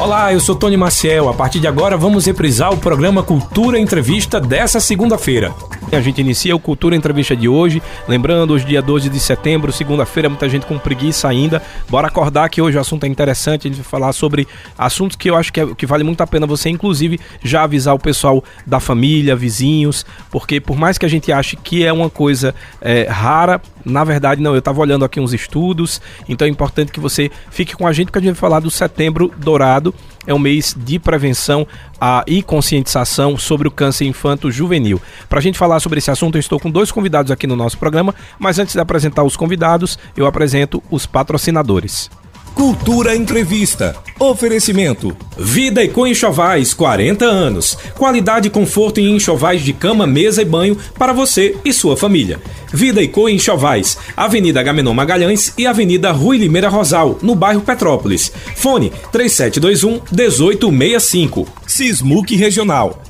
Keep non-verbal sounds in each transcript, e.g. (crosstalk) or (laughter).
Olá, eu sou Tony Maciel. A partir de agora vamos reprisar o programa Cultura Entrevista dessa segunda-feira. A gente inicia o Cultura Entrevista de hoje, lembrando hoje dia 12 de setembro, segunda-feira, muita gente com preguiça ainda. Bora acordar que hoje o assunto é interessante, a gente vai falar sobre assuntos que eu acho que, é, que vale muito a pena você inclusive já avisar o pessoal da família, vizinhos, porque por mais que a gente ache que é uma coisa é, rara, na verdade não, eu estava olhando aqui uns estudos, então é importante que você fique com a gente porque a gente vai falar do Setembro Dourado é um mês de prevenção e conscientização sobre o câncer infanto-juvenil. Para a gente falar sobre esse assunto, eu estou com dois convidados aqui no nosso programa, mas antes de apresentar os convidados, eu apresento os patrocinadores. Cultura Entrevista. Oferecimento. Vida e Enxovais, 40 anos. Qualidade e conforto em enxovais de cama, mesa e banho para você e sua família. Vida e Enxovais, Avenida Gamenon Magalhães e Avenida Rui Limeira Rosal, no bairro Petrópolis. Fone 3721 1865. Sismuc Regional.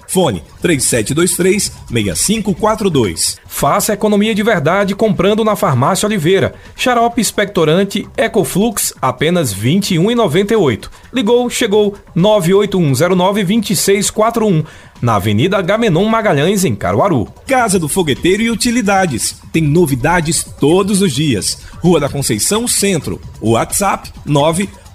Fone 3723-6542. Faça economia de verdade comprando na Farmácia Oliveira. Xarope expectorante Ecoflux, apenas R$ 21,98. Ligou, chegou 981092641 na Avenida Gamenon Magalhães, em Caruaru. Casa do Fogueteiro e Utilidades. Tem novidades todos os dias. Rua da Conceição Centro. WhatsApp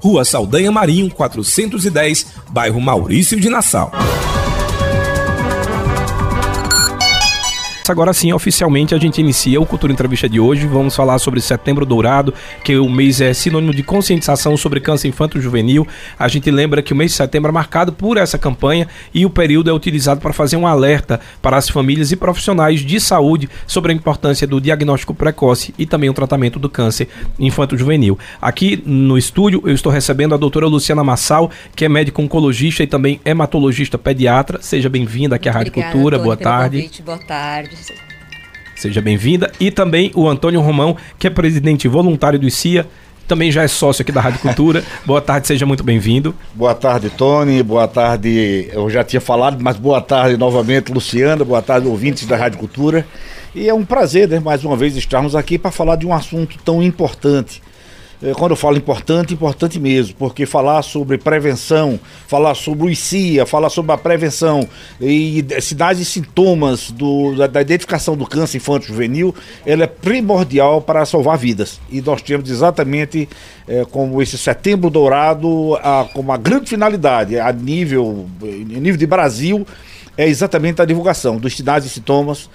Rua Saldanha Marinho 410, bairro Maurício de Nassau. Agora sim, oficialmente a gente inicia o Cultura Entrevista de hoje. Vamos falar sobre Setembro Dourado, que o mês é sinônimo de conscientização sobre câncer infanto-juvenil. A gente lembra que o mês de setembro é marcado por essa campanha e o período é utilizado para fazer um alerta para as famílias e profissionais de saúde sobre a importância do diagnóstico precoce e também o tratamento do câncer infanto-juvenil. Aqui no estúdio eu estou recebendo a doutora Luciana Massal, que é médica oncologista e também hematologista pediatra. Seja bem-vinda aqui à Rádio Obrigada, Cultura. Boa tarde. Convite. Boa tarde. Seja bem-vinda. E também o Antônio Romão, que é presidente voluntário do CIA, também já é sócio aqui da Rádio Cultura. (laughs) boa tarde, seja muito bem-vindo. Boa tarde, Tony. Boa tarde, eu já tinha falado, mas boa tarde novamente, Luciana. Boa tarde, ouvintes da Rádio Cultura. E é um prazer, né, mais uma vez, estarmos aqui para falar de um assunto tão importante quando eu falo importante, importante mesmo, porque falar sobre prevenção, falar sobre o ICIA, falar sobre a prevenção e sinais e sintomas do, da, da, identificação do câncer infanto-juvenil, ela é primordial para salvar vidas. E nós temos exatamente é, como esse setembro dourado, a, como a grande finalidade a nível, a nível de Brasil, é exatamente a divulgação dos sinais e sintomas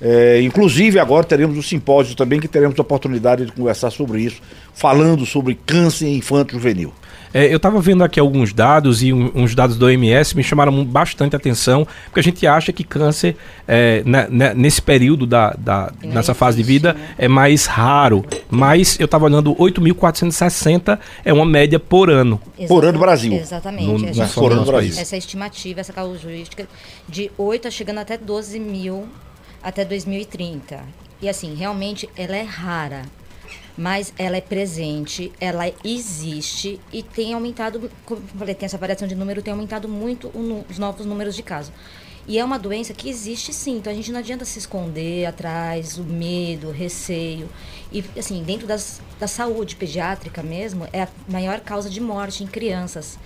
é, inclusive, agora teremos um simpósio também que teremos a oportunidade de conversar sobre isso, falando sobre câncer infanto-juvenil. É, eu estava vendo aqui alguns dados e um, uns dados do OMS me chamaram bastante atenção, porque a gente acha que câncer, é, né, né, nesse período, da, da nessa fase de vida, né? é mais raro. Mas eu estava olhando 8.460 é uma média por ano. Exatamente, por ano Brasil. Exatamente. No, no, por ano Brasil. Essa estimativa, essa casuística, de 8 chegando até 12 mil até 2030. E assim, realmente ela é rara, mas ela é presente, ela existe e tem aumentado, como eu falei, tem essa variação de número, tem aumentado muito os novos números de casos. E é uma doença que existe sim, então a gente não adianta se esconder atrás, o medo, o receio. E, assim, dentro das, da saúde pediátrica mesmo, é a maior causa de morte em crianças.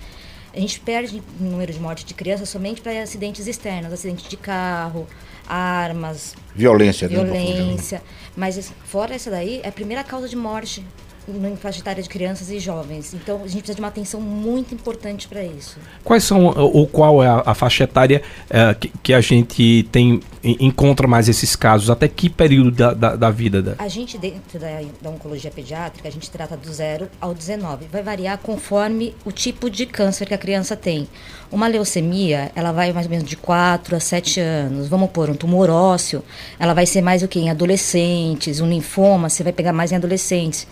A gente perde número de morte de crianças somente para acidentes externos, acidente de carro, armas, violência, violência. Mas fora essa daí, é a primeira causa de morte na faixa etária de crianças e jovens. Então, a gente precisa de uma atenção muito importante para isso. Quais são, ou qual é a, a faixa etária é, que, que, a gente tem encontra mais esses casos? Até que período da, da, da vida? Da... A gente, dentro da, da, oncologia pediátrica, a gente trata do zero ao 19. Vai variar conforme o tipo de câncer que a criança tem. Uma leucemia, ela vai mais ou menos de 4 a 7 anos. Vamos pôr um tumor ósseo, ela vai ser mais o que? Em adolescentes. Um linfoma, você vai pegar mais em adolescentes.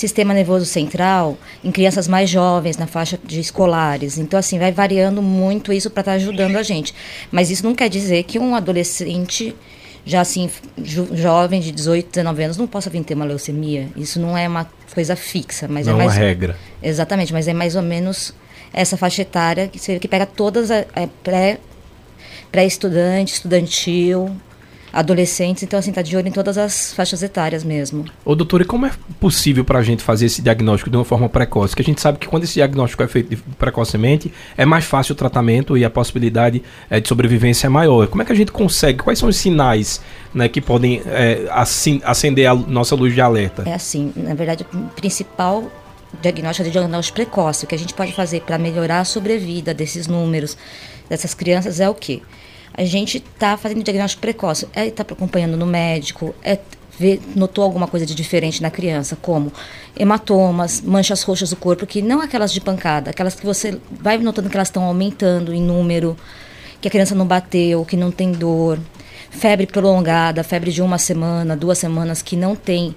Sistema nervoso central, em crianças mais jovens, na faixa de escolares. Então, assim, vai variando muito isso para estar tá ajudando a gente. Mas isso não quer dizer que um adolescente já assim, jo jovem de 18, 19 anos, não possa vir ter uma leucemia. Isso não é uma coisa fixa, mas não é mais. uma regra. Exatamente, mas é mais ou menos essa faixa etária que, que pega todas a, a pré, pré-estudante, estudantil, adolescentes, então assim, tá de olho em todas as faixas etárias mesmo. Ô doutor, e como é possível para a gente fazer esse diagnóstico de uma forma precoce? Que a gente sabe que quando esse diagnóstico é feito precocemente, é mais fácil o tratamento e a possibilidade é, de sobrevivência é maior. Como é que a gente consegue? Quais são os sinais né, que podem é, assim, acender a nossa luz de alerta? É assim, na verdade, o principal diagnóstico é diagnóstico precoce. O que a gente pode fazer para melhorar a sobrevida desses números, dessas crianças, é o quê? A gente está fazendo diagnóstico precoce, é estar tá acompanhando no médico, é ver, notou alguma coisa de diferente na criança, como? Hematomas, manchas roxas do corpo, que não aquelas de pancada, aquelas que você vai notando que elas estão aumentando em número, que a criança não bateu, que não tem dor, febre prolongada, febre de uma semana, duas semanas, que não tem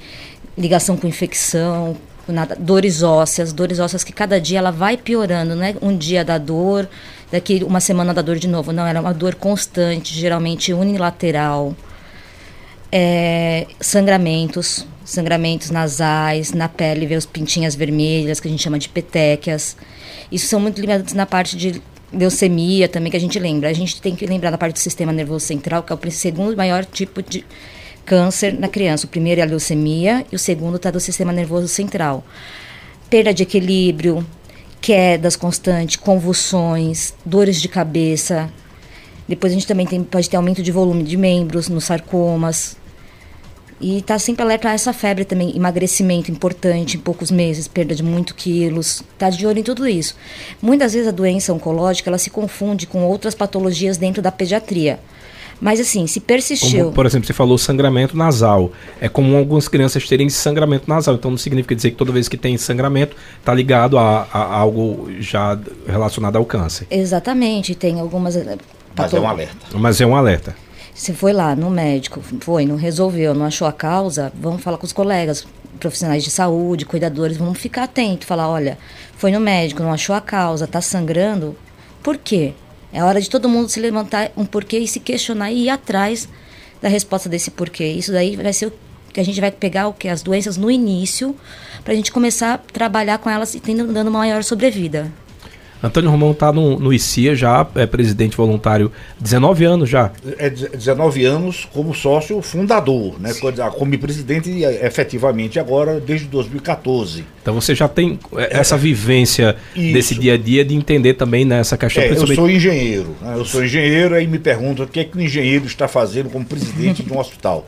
ligação com infecção, nada, dores ósseas, dores ósseas que cada dia ela vai piorando, né? Um dia da dor, daqui uma semana da dor de novo. Não, era uma dor constante, geralmente unilateral. É, sangramentos, sangramentos nasais, na pele, ver os pintinhas vermelhas, que a gente chama de petequias. Isso são muito ligados na parte de leucemia também, que a gente lembra. A gente tem que lembrar da parte do sistema nervoso central, que é o segundo maior tipo de câncer na criança. O primeiro é a leucemia e o segundo está do sistema nervoso central. Perda de equilíbrio, quedas constantes, convulsões, dores de cabeça. Depois a gente também tem, pode ter aumento de volume de membros nos sarcomas. E está sempre alerta a essa febre também, emagrecimento importante em poucos meses, perda de muitos quilos, está de olho em tudo isso. Muitas vezes a doença oncológica ela se confunde com outras patologias dentro da pediatria. Mas assim, se persistiu. Como, por exemplo, você falou sangramento nasal. É comum algumas crianças terem sangramento nasal. Então não significa dizer que toda vez que tem sangramento está ligado a, a, algo já relacionado ao câncer. Exatamente. Tem algumas. Eh, Mas é um alerta. Mas é um alerta. Você foi lá no médico, foi, não resolveu, não achou a causa, vamos falar com os colegas, profissionais de saúde, cuidadores, vamos ficar atento, falar, olha, foi no médico, não achou a causa, está sangrando, por quê? É hora de todo mundo se levantar um porquê e se questionar e ir atrás da resposta desse porquê. Isso daí vai ser o que a gente vai pegar o que as doenças no início para a gente começar a trabalhar com elas e tendo dando uma maior sobrevida. Antônio Romão está no, no ICIA já, é presidente voluntário 19 anos já. É 19 anos como sócio fundador, né? Como presidente efetivamente agora desde 2014. Então você já tem é, essa vivência Isso. desse dia a dia de entender também nessa né, questão. É, eu sou engenheiro, né? eu sou engenheiro e me pergunto o que é que o engenheiro está fazendo como presidente de um hospital.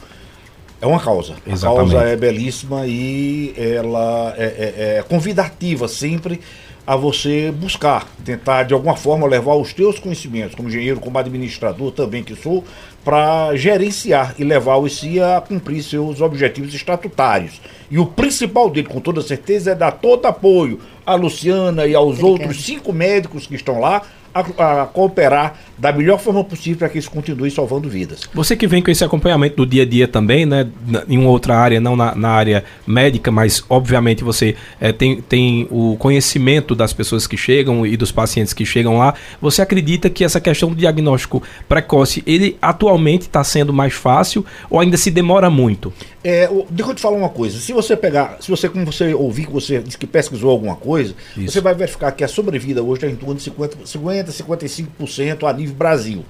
É uma causa. Exatamente. A causa é belíssima e ela é, é, é convidativa sempre a você buscar, tentar de alguma forma levar os teus conhecimentos, como engenheiro, como administrador também que sou, para gerenciar e levar o ICI a cumprir seus objetivos estatutários. E o principal dele, com toda certeza, é dar todo apoio à Luciana e aos Obrigada. outros cinco médicos que estão lá a, a cooperar da melhor forma possível para que isso continue salvando vidas. Você que vem com esse acompanhamento do dia a dia também, né? Em uma outra área, não na, na área médica, mas obviamente você é, tem, tem o conhecimento das pessoas que chegam e dos pacientes que chegam lá. Você acredita que essa questão do diagnóstico precoce, ele atualmente está sendo mais fácil ou ainda se demora muito? É, deixa eu te falar uma coisa. Se você pegar, se você, como você ouvir que você disse que pesquisou alguma coisa, Isso. você vai verificar que a sobrevida hoje está em torno de 50, 50 55% a nível Brasil.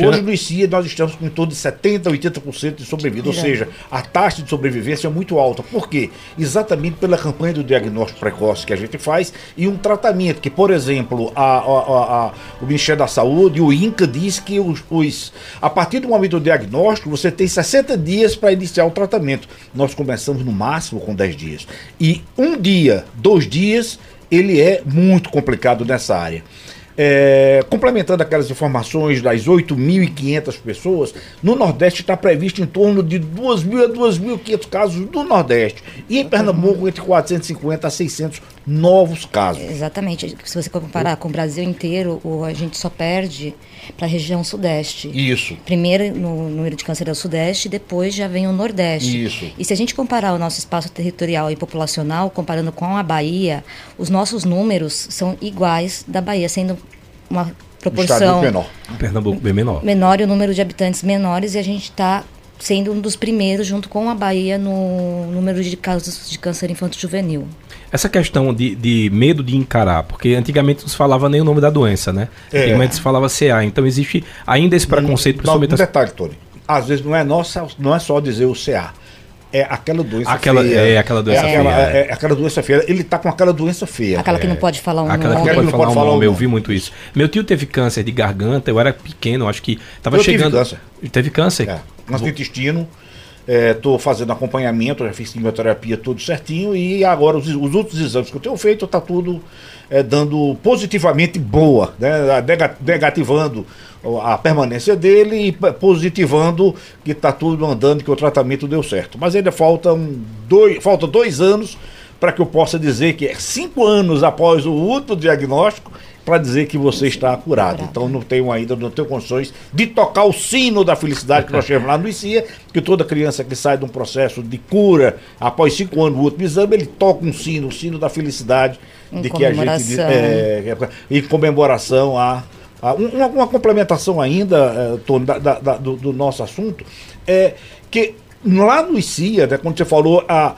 Hoje no ICIA nós estamos com em torno de 70%, 80% de sobrevida, ou seja, a taxa de sobrevivência é muito alta. Por quê? Exatamente pela campanha do diagnóstico precoce que a gente faz e um tratamento que, por exemplo, a, a, a, o Ministério da Saúde, o INCA diz que os, os, a partir do momento do diagnóstico você tem 60 dias para iniciar o tratamento. Nós começamos no máximo com 10 dias. E um dia, dois dias, ele é muito complicado nessa área. É, complementando aquelas informações das 8.500 pessoas, no Nordeste está previsto em torno de 2.000 a 2.500 casos do Nordeste. E em Pernambuco, entre 450 a 600 novos casos. Exatamente. Se você comparar com o Brasil inteiro, a gente só perde para a região Sudeste. Isso. Primeiro no número de câncer é o Sudeste, depois já vem o Nordeste. Isso. E se a gente comparar o nosso espaço territorial e populacional, comparando com a Bahia, os nossos números são iguais da Bahia, sendo uma proporção menor. Pernambuco bem menor. Menor e o número de habitantes menores e a gente está sendo um dos primeiros, junto com a Bahia, no número de casos de câncer infanto-juvenil. Essa questão de, de, medo de encarar, porque antigamente não se falava nem o nome da doença, né? É. Antigamente se falava CA, então existe ainda esse preconceito. Não, principalmente... Um detalhe, Tony. Às vezes não é, nossa, não é só dizer o CA é aquela doença aquela, feia. É aquela doença é aquela, feia. É, é aquela doença feia. Ele está com aquela doença feia. Aquela que não pode falar um aquela nome. Aquela que não pode falar um nome. Eu vi muito isso. Meu tio teve câncer de garganta, eu era pequeno, acho que estava chegando. Teve câncer. Teve câncer. É. Câncer do intestino. Estou é, fazendo acompanhamento, já fiz quimioterapia tudo certinho e agora os, os outros exames que eu tenho feito está tudo é, dando positivamente boa, né, negativando a permanência dele e positivando que está tudo andando, que o tratamento deu certo. Mas ainda faltam dois, falta dois anos para que eu possa dizer que é cinco anos após o último diagnóstico para dizer que você está curado. Então não tenho ainda, não tenho condições de tocar o sino da felicidade que nós chamamos lá no ICIA, que toda criança que sai de um processo de cura após cinco anos do último exame, ele toca um sino, o sino da felicidade em de que a gente é, em comemoração a uma, uma, complementação ainda, é, Tony, da, da, do, do, nosso assunto, é que lá no ICIA, né, quando você falou, a,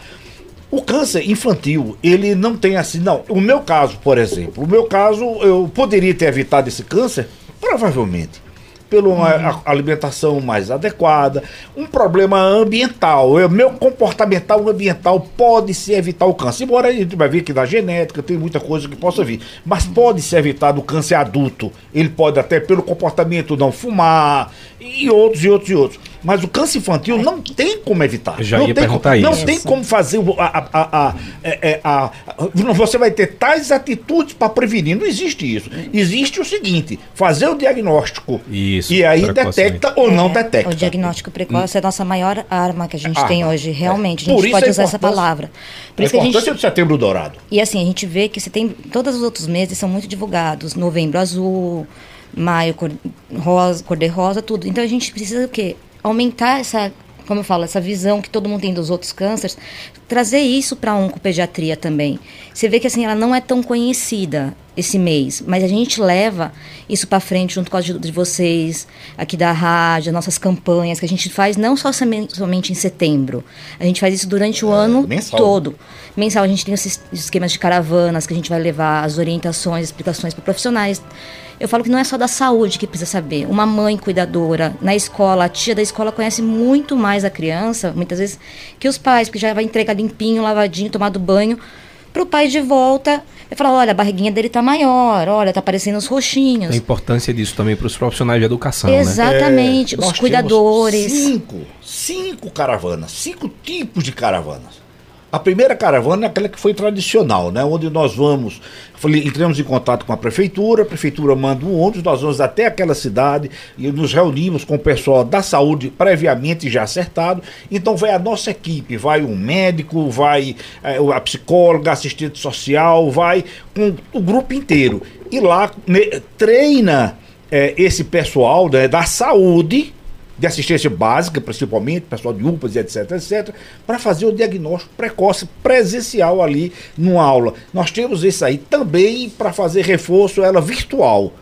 o câncer infantil, ele não tem assim, não. O meu caso, por exemplo, o meu caso, eu poderia ter evitado esse câncer? Provavelmente pela uma uhum. alimentação mais adequada, um problema ambiental, o meu comportamental ambiental pode se evitar o câncer. Embora a gente vai ver que da genética tem muita coisa que possa vir, mas pode se evitar o câncer adulto. Ele pode até pelo comportamento não fumar e outros e outros e outros. Mas o câncer infantil não tem como evitar. já não ia tem perguntar como, isso. Não tem como fazer a, a, a, é, a, Você vai ter tais atitudes para prevenir. Não existe isso. Existe o seguinte: fazer o diagnóstico. Isso. E aí detecta ou não é, detecta. O diagnóstico precoce é a nossa maior arma que a gente ah, tem hoje. Realmente. A gente pode usar essa palavra. Por a isso que a gente... do setembro dourado. E assim, a gente vê que você tem. Todos os outros meses são muito divulgados. Novembro azul maio cor, rosa, cor de rosa, tudo. Então a gente precisa o quê? Aumentar essa, como eu falo, essa visão que todo mundo tem dos outros cânceres, trazer isso para a oncopediatria também. Você vê que assim ela não é tão conhecida esse mês, mas a gente leva isso para frente junto com a ajuda de vocês, aqui da rádio, nossas campanhas que a gente faz não só somente em setembro. A gente faz isso durante o é, ano mensal. todo. Mensal a gente tem esses esquemas de caravanas que a gente vai levar as orientações, explicações para profissionais eu falo que não é só da saúde que precisa saber. Uma mãe cuidadora, na escola, a tia da escola conhece muito mais a criança, muitas vezes, que os pais, porque já vai entregar limpinho, lavadinho, tomado banho, para o pai de volta e falar, olha, a barriguinha dele tá maior, olha, tá aparecendo os roxinhos. A importância disso também para os profissionais de educação, né? Exatamente, né? é, os cuidadores. Cinco, cinco caravanas, cinco tipos de caravanas. A primeira caravana é aquela que foi tradicional, né? Onde nós vamos, entramos em contato com a prefeitura, a prefeitura manda um ônibus, nós vamos até aquela cidade e nos reunimos com o pessoal da saúde previamente já acertado. Então vai a nossa equipe, vai um médico, vai é, a psicóloga, assistente social, vai com o grupo inteiro. E lá treina é, esse pessoal né, da saúde de assistência básica, principalmente, pessoal de UPAs e etc, etc, para fazer o diagnóstico precoce presencial ali numa aula. Nós temos isso aí também para fazer reforço ela virtual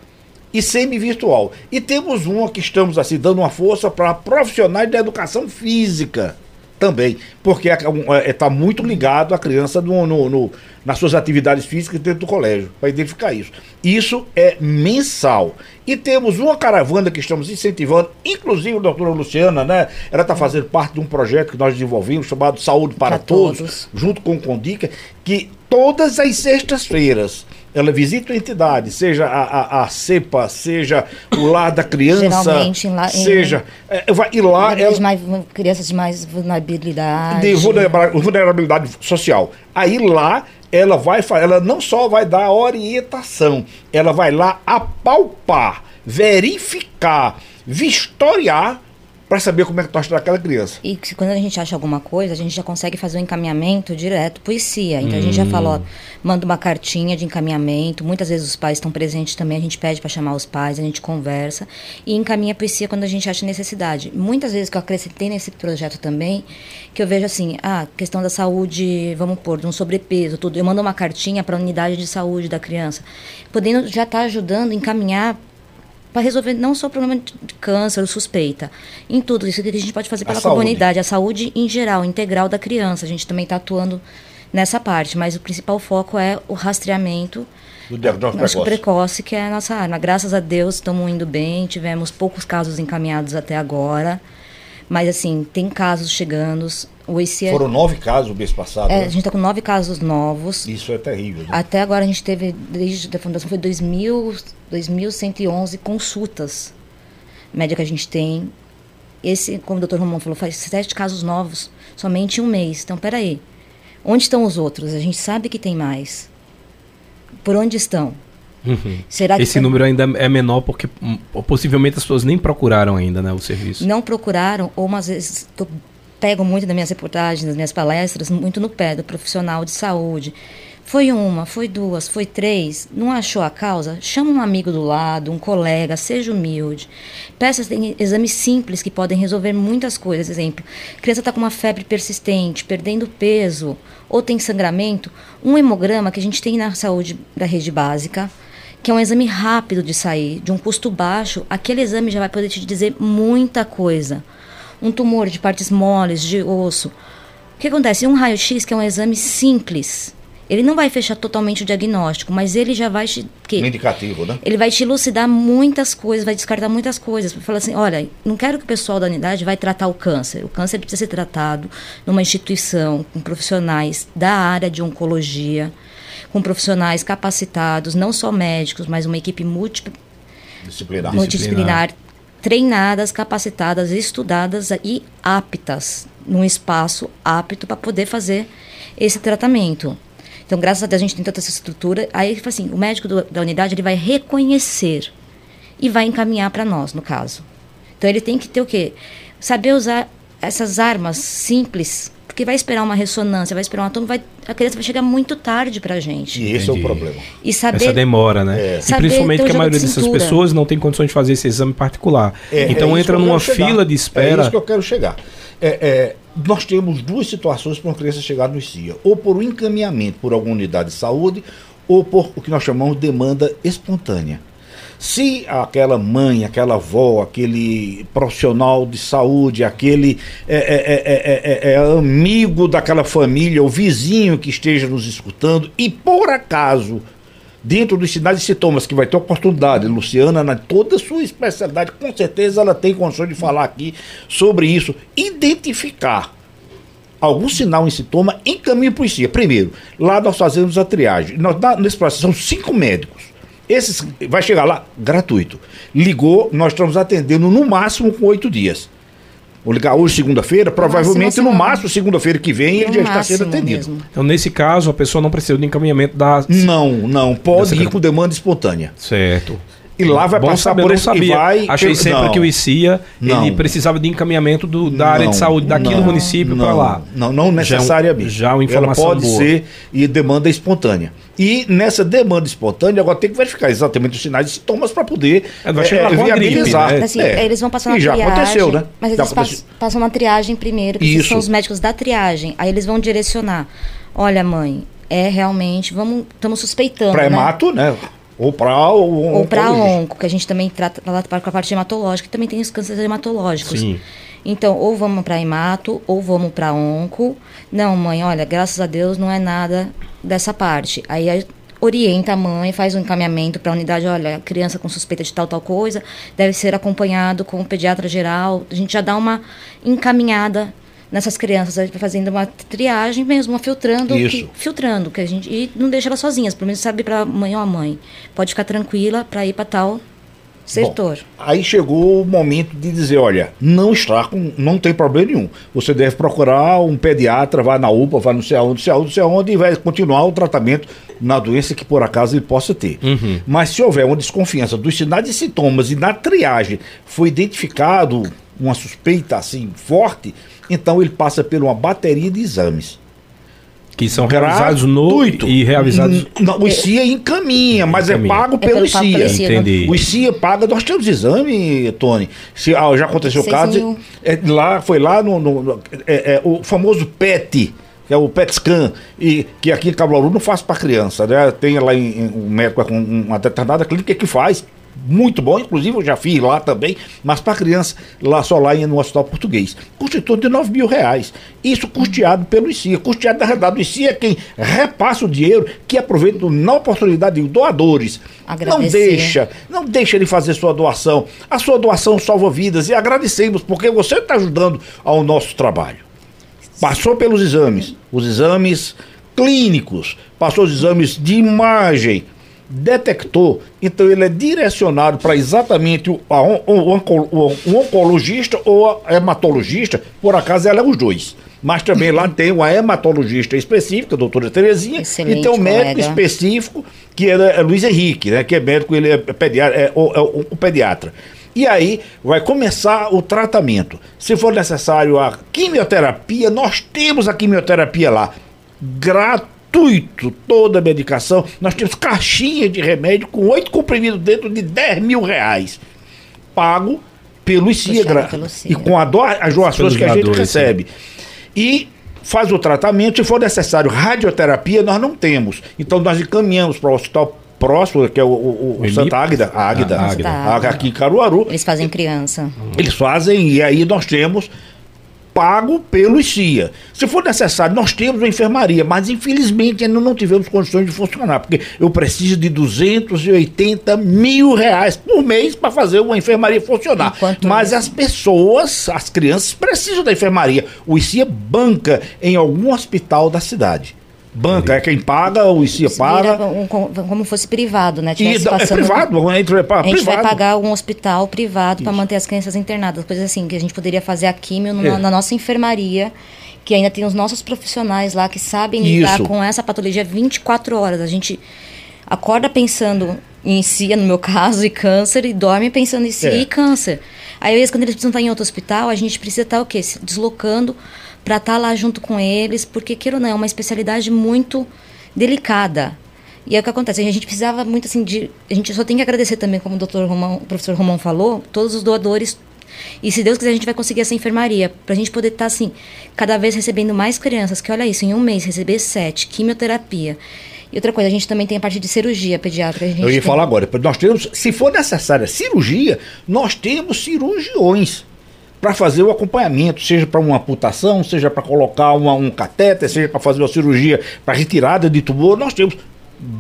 e semi-virtual. E temos uma que estamos assim dando uma força para profissionais da educação física Também, porque está é, é, tá muito ligado à criança no, no, no, nas suas atividades físicas dentro do colégio, para identificar isso. Isso é mensal. E temos uma caravana que estamos incentivando, inclusive a doutora Luciana, né? Ela está fazendo parte de um projeto que nós desenvolvemos chamado Saúde para, para todos, todos, junto com o Condica, que todas as sextas-feiras ela visita a entidade, seja a, a, a, CEPA, seja o lar da criança, Geralmente, lá, seja. Em, é, vai, e lá ela, mais, crianças de mais vulnerabilidade. De vulnerabilidade social. Aí lá ela vai ela não só vai dar orientação, ela vai lá apalpar, verificar, vistoriar para saber como é que está daquela criança. E quando a gente acha alguma coisa, a gente já consegue fazer um encaminhamento direto para o ICIA. Então hum. a gente já falou, hum. manda uma cartinha de encaminhamento. Muitas vezes os pais estão presentes também, a gente pede para chamar os pais, a gente conversa e encaminha para o ICIA quando a gente acha necessidade. Muitas vezes que eu acrescentei nesse projeto também, que eu vejo assim, ah, questão da saúde, vamos pôr, de um sobrepeso, tudo. Eu mando uma cartinha para a unidade de saúde da criança, podendo já estar tá ajudando, encaminhar para resolver não só o problema de câncer, suspeita, em tudo isso que a gente pode fazer pela a comunidade, a saúde em geral, integral da criança. A gente também está atuando nessa parte, mas o principal foco é o rastreamento do diagnóstico precoce. precoce, que é a nossa arma. Graças a Deus estamos indo bem, tivemos poucos casos encaminhados até agora. Mas, assim, tem casos chegando. Foram nove casos o mês passado. É, né? A gente está com nove casos novos. Isso é terrível. Né? Até agora a gente teve, desde a fundação, foi 2.111 consultas média que a gente tem. Esse, como o doutor Romão falou, faz sete casos novos somente em um mês. Então, peraí. Onde estão os outros? A gente sabe que tem mais. Por onde estão? Uhum. Será que Esse número ainda é menor porque hum, possivelmente as pessoas nem procuraram ainda né, o serviço. Não procuraram, ou umas vezes pego muito das minhas reportagens, das minhas palestras, muito no pé do profissional de saúde. Foi uma, foi duas, foi três, não achou a causa? Chama um amigo do lado, um colega, seja humilde. Peça exames simples que podem resolver muitas coisas. Exemplo, criança está com uma febre persistente, perdendo peso, ou tem sangramento. Um hemograma que a gente tem na saúde da rede básica, que é um exame rápido de sair, de um custo baixo, aquele exame já vai poder te dizer muita coisa. Um tumor de partes moles, de osso. O que acontece? Um raio-x, que é um exame simples, ele não vai fechar totalmente o diagnóstico, mas ele já vai te. Que, Indicativo, né? Ele vai te elucidar muitas coisas, vai descartar muitas coisas. Falar assim: olha, não quero que o pessoal da unidade vai tratar o câncer. O câncer precisa ser tratado numa instituição com profissionais da área de oncologia com profissionais capacitados, não só médicos, mas uma equipe multidisciplinar, multidisciplinar treinadas, capacitadas, estudadas e aptas, num espaço apto para poder fazer esse tratamento. Então, graças a Deus, a gente tem toda essa estrutura. Aí, assim, o médico do, da unidade ele vai reconhecer e vai encaminhar para nós, no caso. Então, ele tem que ter o quê? Saber usar essas armas simples porque vai esperar uma ressonância, vai esperar uma toma, vai, a criança vai chegar muito tarde pra gente. E esse Entendi. é o problema. E saber, Essa demora, né? É. E principalmente que a maioria dessas pessoas não tem condições de fazer esse exame particular. É, então é entra numa fila de espera. É isso que eu quero chegar. É, é, nós temos duas situações para uma criança chegar no CIA. Ou por um encaminhamento por alguma unidade de saúde, ou por o que nós chamamos de demanda espontânea. Se aquela mãe, aquela avó, aquele profissional de saúde, aquele é, é, é, é, amigo daquela família, o vizinho que esteja nos escutando, e por acaso dentro dos sinais e sintomas que vai ter oportunidade. Luciana, na toda a sua especialidade, com certeza ela tem condições de falar aqui sobre isso. Identificar algum sinal em sintoma, encaminhe para o CIA. Primeiro, lá nós fazemos a triagem. Nós, nesse processo, são cinco médicos. Esses vai chegar lá gratuito. Ligou, nós estamos atendendo no máximo com oito dias. Vou ligar hoje, segunda-feira, provavelmente no máximo segunda-feira que vem ele já está sendo atendido. Mesmo. Então, nesse caso, a pessoa não precisa de encaminhamento da. Não, não. Pode ir com demanda espontânea. Certo. E lá vai Bom passar saber, por esse e vai. Achei sempre não, que o ICIA ele não, precisava de encaminhamento do, da área de saúde daqui não, do município para lá. Não, não necessariamente. Já, já uma informação Ela pode boa. ser e demanda espontânea. E nessa demanda espontânea, agora tem que verificar exatamente os sinais e sintomas para poder é, vai chegar é, viabilizar. Gripe, né? assim, é. Eles vão passar uma e triagem. já aconteceu, né? Mas eles passam, passam uma triagem primeiro, que Isso. são os médicos da triagem. Aí eles vão direcionar. Olha, mãe, é realmente, vamos, estamos suspeitando. Pré-mato, né? né? Ou para ou, ou para onco, que a gente também trata com a parte hematológica, que também tem os cânceres hematológicos. Sim. Então, ou vamos para hemato, ou vamos para onco. Não, mãe, olha, graças a Deus não é nada dessa parte. Aí orienta a mãe, faz um encaminhamento para a unidade, olha, criança com suspeita de tal, tal coisa, deve ser acompanhado com o pediatra geral. A gente já dá uma encaminhada nessas crianças, fazendo uma triagem mesmo, uma filtrando, que, filtrando, que a gente e não deixa elas sozinhas, pelo menos sabe para mãe ou a mãe. Pode ficar tranquila para ir para tal setor. Bom, aí chegou o momento de dizer, olha, não está com, não tem problema nenhum. Você deve procurar um pediatra, vai na UPA, vai não sei aonde, não sei aonde, não sei aonde e vai continuar o tratamento na doença que por acaso ele possa ter. Uhum. Mas se houver uma desconfiança dos sinais e sintomas e na triagem foi identificado uma suspeita assim forte, então ele passa por uma bateria de exames. Que são realizados no e realizados. Não, o ICIA encaminha, mas é encaminha. é pago pelo é ICIA. Entendi. O ICIA paga, nós temos exame, Tony. Se, ah, já aconteceu o caso. É, lá, foi lá no. no é, é, o famoso PET, que é o PET scan, e que aqui em Cabo não faz para criança, né? Tem lá em, em um médico com uma determinada clínica que faz muito bom, inclusive eu já fiz lá também, mas para criança, lá só lá no Hospital Português. Custa em torno de 9 mil reais. Isso custeado pelo ICIA. Custeado na realidade, o ICIA é quem repassa o dinheiro, que aproveita na oportunidade de doadores. Agradecer. Não deixa, não deixa ele fazer sua doação. A sua doação salva vidas e agradecemos, porque você está ajudando ao nosso trabalho. Passou pelos exames, os exames clínicos, passou os exames de imagem, detectou, então ele é direcionado para exatamente o, a, o, o, o, oncologista ou a hematologista, por acaso ela é os dois. Mas também lá tem uma hematologista específica, a doutora Terezinha, Excelente, e tem um médico colega. específico, que é, é, Luiz Henrique, né, que é médico, ele é, pediatra, é, é o pediatra. E aí vai começar o tratamento. Se for necessário a quimioterapia, nós temos a quimioterapia lá, gratuita gratuito toda a medicação. Nós temos caixinha de remédio com oito comprimidos dentro de 10 mil reais. Pago pelo ICIA, e com a do, as doações que a gente recebe. E faz o tratamento, se for necessário radioterapia, nós não temos. Então nós encaminhamos para o hospital próximo, que é o, o, o Santa Águida, a Águida, ah, Águida. aqui em Caruaru. Eles fazem criança. Eles fazem, e aí nós temos pago pelo CIA. Se for necessário, nós temos uma enfermaria, mas infelizmente ainda não tivemos condições de funcionar, porque eu preciso de 280 mil reais por mês para fazer uma enfermaria funcionar. Enquanto mas as pessoas, as crianças, precisam da enfermaria. O ICIA banca em algum hospital da cidade. Banca, é quem paga, o ICIA paga. Um, como fosse privado, né? E, é privado, entre, é, A gente privado. vai pagar um hospital privado para manter as crianças internadas. Coisas assim, que a gente poderia fazer a químio é. na nossa enfermaria, que ainda tem os nossos profissionais lá que sabem lidar Isso. com essa patologia 24 horas. A gente acorda pensando em si, no meu caso, e câncer, e dorme pensando em si é. e câncer. Aí, às vezes, quando eles precisam estar em outro hospital, a gente precisa estar o quê? Se deslocando para estar tá lá junto com eles, porque, queira ou não, é uma especialidade muito delicada. E é o que acontece, a gente precisava muito assim de. A gente só tem que agradecer também, como o, doutor Romão, o professor Romão falou, todos os doadores. E se Deus quiser, a gente vai conseguir essa enfermaria. Pra gente poder estar, tá, assim, cada vez recebendo mais crianças. Que olha isso, em um mês, receber sete, quimioterapia. E outra coisa, a gente também tem a parte de cirurgia pediátrica. Eu ia tem... falar agora. Nós temos, se for necessária cirurgia, nós temos cirurgiões para fazer o acompanhamento, seja para uma amputação, seja para colocar uma, um catéter, seja para fazer uma cirurgia para retirada de tumor, nós temos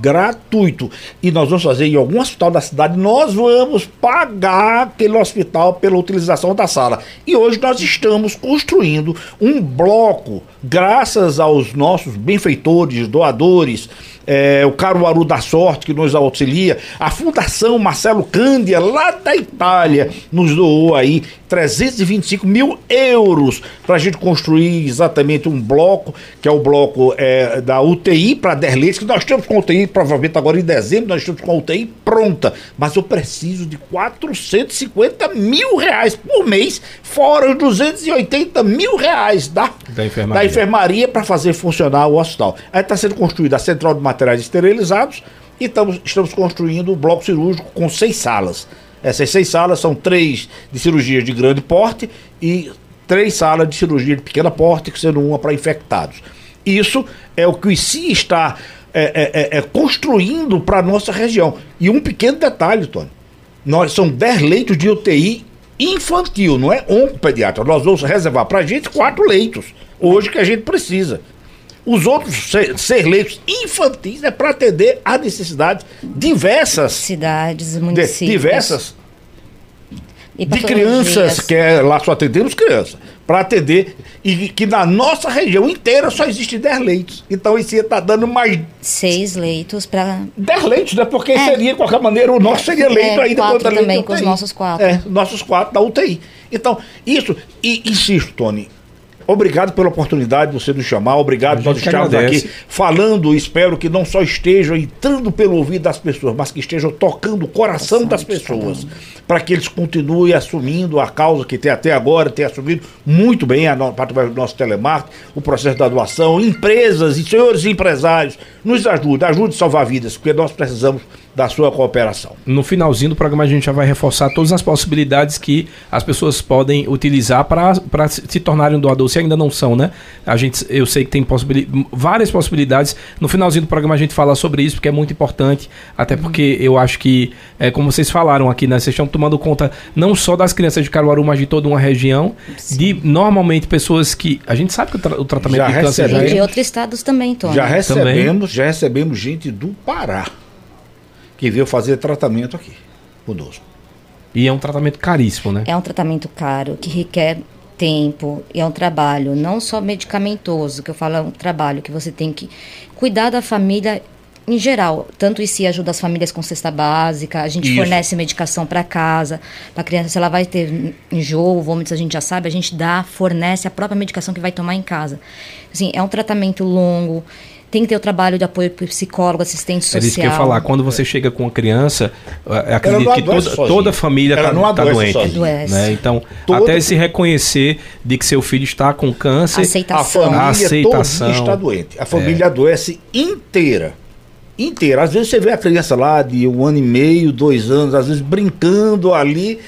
gratuito. E nós vamos fazer em algum hospital da cidade, nós vamos pagar aquele hospital pela utilização da sala. E hoje nós estamos construindo um bloco, graças aos nossos benfeitores, doadores, é, o Caruaru da Sorte, que nos auxilia, a Fundação Marcelo Cândia, lá da Itália, nos doou aí 325 mil euros para a gente construir exatamente um bloco, que é o bloco é, da UTI para Derleite, que nós estamos com UTI, provavelmente agora em dezembro, nós estamos com a UTI pronta, mas eu preciso de 450 mil reais por mês, fora os 280 mil reais da, da enfermaria, enfermaria para fazer funcionar o hospital. Aí está sendo construída a central de materiais esterilizados e estamos, estamos construindo o bloco cirúrgico com seis salas. Essas seis salas são três de cirurgia de grande porte e três salas de cirurgia de pequeno porte, sendo uma para infectados. Isso é o que o ICI está é, é, é, é construindo para a nossa região. E um pequeno detalhe, Tony. Nós, são 10 leitos de UTI infantil, não é oncopediatra. Nós vamos reservar para a gente quatro leitos, hoje que a gente precisa. Os outros seis leitos infantis é para atender a necessidades diversas. Cidades, municípios. De, diversas de crianças, que é, lá só atendemos crianças, para atender, e que na nossa região inteira só existe 10 leitos. Então isso ia estar tá dando mais. Seis leitos para. 10 leitos, né? Porque é. seria, de qualquer maneira, o nosso seria leito é, ainda quatro também, com os nossos quatro. É, nossos quatro da UTI. Então, isso, e insisto, Tony, Obrigado pela oportunidade de você nos chamar, obrigado por estarmos aqui falando. Espero que não só estejam entrando pelo ouvido das pessoas, mas que estejam tocando o coração das pessoas, para que eles continuem assumindo a causa que tem até agora, tem assumido muito bem a no, através do nosso telemarketing, o processo da doação. Empresas e senhores empresários, nos ajudem, ajude a salvar vidas, porque nós precisamos da sua cooperação. No finalzinho do programa a gente já vai reforçar todas as possibilidades que as pessoas podem utilizar para se tornarem um doador, se ainda não são, né? A gente, eu sei que tem possibilidade, várias possibilidades. No finalzinho do programa a gente fala sobre isso, porque é muito importante, até porque eu acho que, é, como vocês falaram aqui, né? Vocês estão tomando conta não só das crianças de Caruaru, mas de toda uma região, Sim. de normalmente pessoas que. A gente sabe que o, tra o tratamento já de câncer já é... de outros estados também, Tom. Já recebemos, também. já recebemos gente do Pará que veio fazer tratamento aqui conosco. E é um tratamento caríssimo, né? É um tratamento caro, que requer tempo, e é um trabalho não só medicamentoso, que eu falo, é um trabalho que você tem que cuidar da família em geral, tanto e se ajuda as famílias com cesta básica, a gente Isso. fornece medicação para casa, para a criança, se ela vai ter enjoo, vômitos, a gente já sabe, a gente dá, fornece a própria medicação que vai tomar em casa. Assim, é um tratamento longo, tem que ter o trabalho de apoio psicólogo, assistente social. É isso que eu ia falar. Quando você chega com uma criança, é, acredito que toda, toda a família está tá doente. Né? Então, toda... até se reconhecer de que seu filho está com câncer, aceitação. a família a aceitação. está doente. A família é. adoece inteira inteira. Às vezes você vê a criança lá de um ano e meio, dois anos, às vezes brincando ali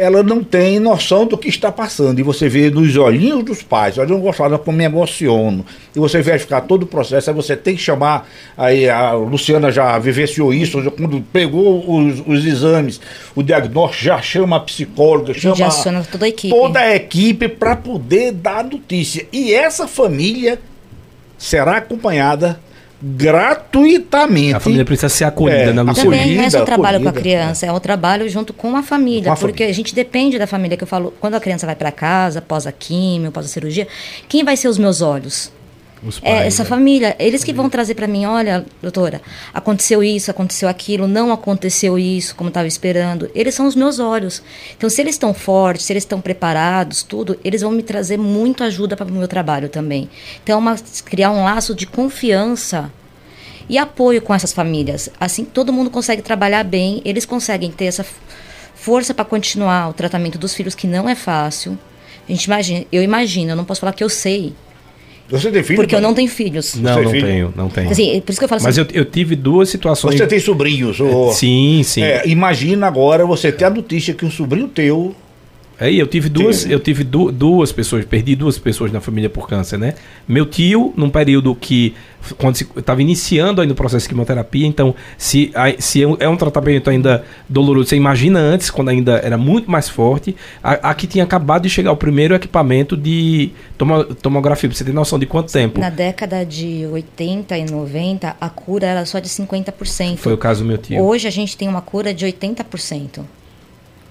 ela não tem noção do que está passando. E você vê nos olhinhos dos pais, olha, eu não gosto como me emociono. E você verificar todo o processo, aí você tem que chamar, aí a Luciana já vivenciou isso, quando pegou os, os exames, o diagnóstico, já chama a psicóloga, chama já chama toda a equipe. Toda a equipe para poder dar notícia. E essa família será acompanhada gratuitamente. A família precisa ser acolhida, é, né, Luciana? Também não é só trabalho acolhida, com a criança, é. é um trabalho junto com a família, com a porque família. a gente depende da família, que eu falo, quando a criança vai para casa, após a químio, após a cirurgia, quem vai ser os meus olhos? É, pais, é, essa né? família, eles que vão trazer para mim, olha, doutora, aconteceu isso, aconteceu aquilo, não aconteceu isso, como estava esperando. Eles são os meus olhos. Então, se eles estão fortes, se eles estão preparados, tudo, eles vão me trazer muito ajuda para o meu trabalho também. Então, uma, criar um laço de confiança e apoio com essas famílias. Assim, todo mundo consegue trabalhar bem, eles conseguem ter essa força para continuar o tratamento dos filhos, que não é fácil. A gente imagina, eu imagino, eu não posso falar que eu sei, você tem filho? Porque eu não tenho filhos. Não, não filho? tenho, não tenho. Assim, por isso que eu falo Mas assim, eu, eu tive duas situações. Você tem sobrinhos? Ou... Sim, sim. É, imagina agora você ter a notícia que um sobrinho teu Aí eu tive duas, eu tive du duas pessoas, perdi duas pessoas na família por câncer, né? Meu tio, num período que quando estava iniciando ainda o processo de quimioterapia, então se, se é, é um tratamento ainda doloroso, você imagina antes, quando ainda era muito mais forte, aqui tinha acabado de chegar o primeiro equipamento de tomo, tomografia, pra você ter noção de quanto tempo? Na década de 80 e 90, a cura era só de 50%. Foi o caso do meu tio. Hoje a gente tem uma cura de 80%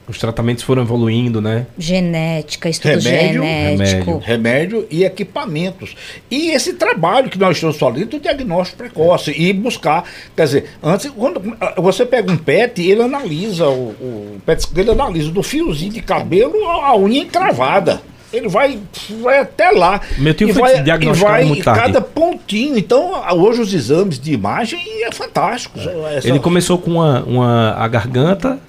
os tratamentos foram evoluindo, né? Genética, estudo remédio, genético. Remédio. remédio e equipamentos. E esse trabalho que nós estamos falando do diagnóstico precoce e buscar, quer dizer, antes, quando você pega um PET, ele analisa, o, o PET ele analisa do fiozinho de cabelo a unha encravada. Ele vai, vai até lá. Meu tio e foi vai, diagnosticado e vai muito tarde. cada pontinho. Então, hoje os exames de imagem é fantástico. É. Essa... Ele começou com uma, uma, a garganta,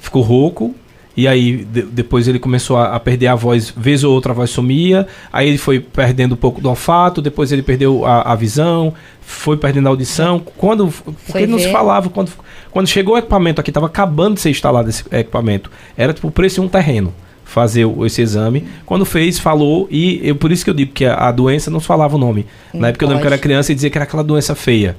ficou rouco, e aí de, depois ele começou a, a, perder a voz, vez ou outra a voz sumia, aí ele foi perdendo um pouco do olfato, depois ele perdeu a, a visão, foi perdendo a audição. Quando porque ele não se falava, quando, quando chegou o equipamento aqui, estava acabando de ser instalado esse equipamento, era tipo o preço de um terreno fazer esse exame. Quando fez, falou, e eu, por isso que eu digo que a, a doença não falava o nome. Não Na época eu lembro que eu era criança e dizia que era aquela doença feia.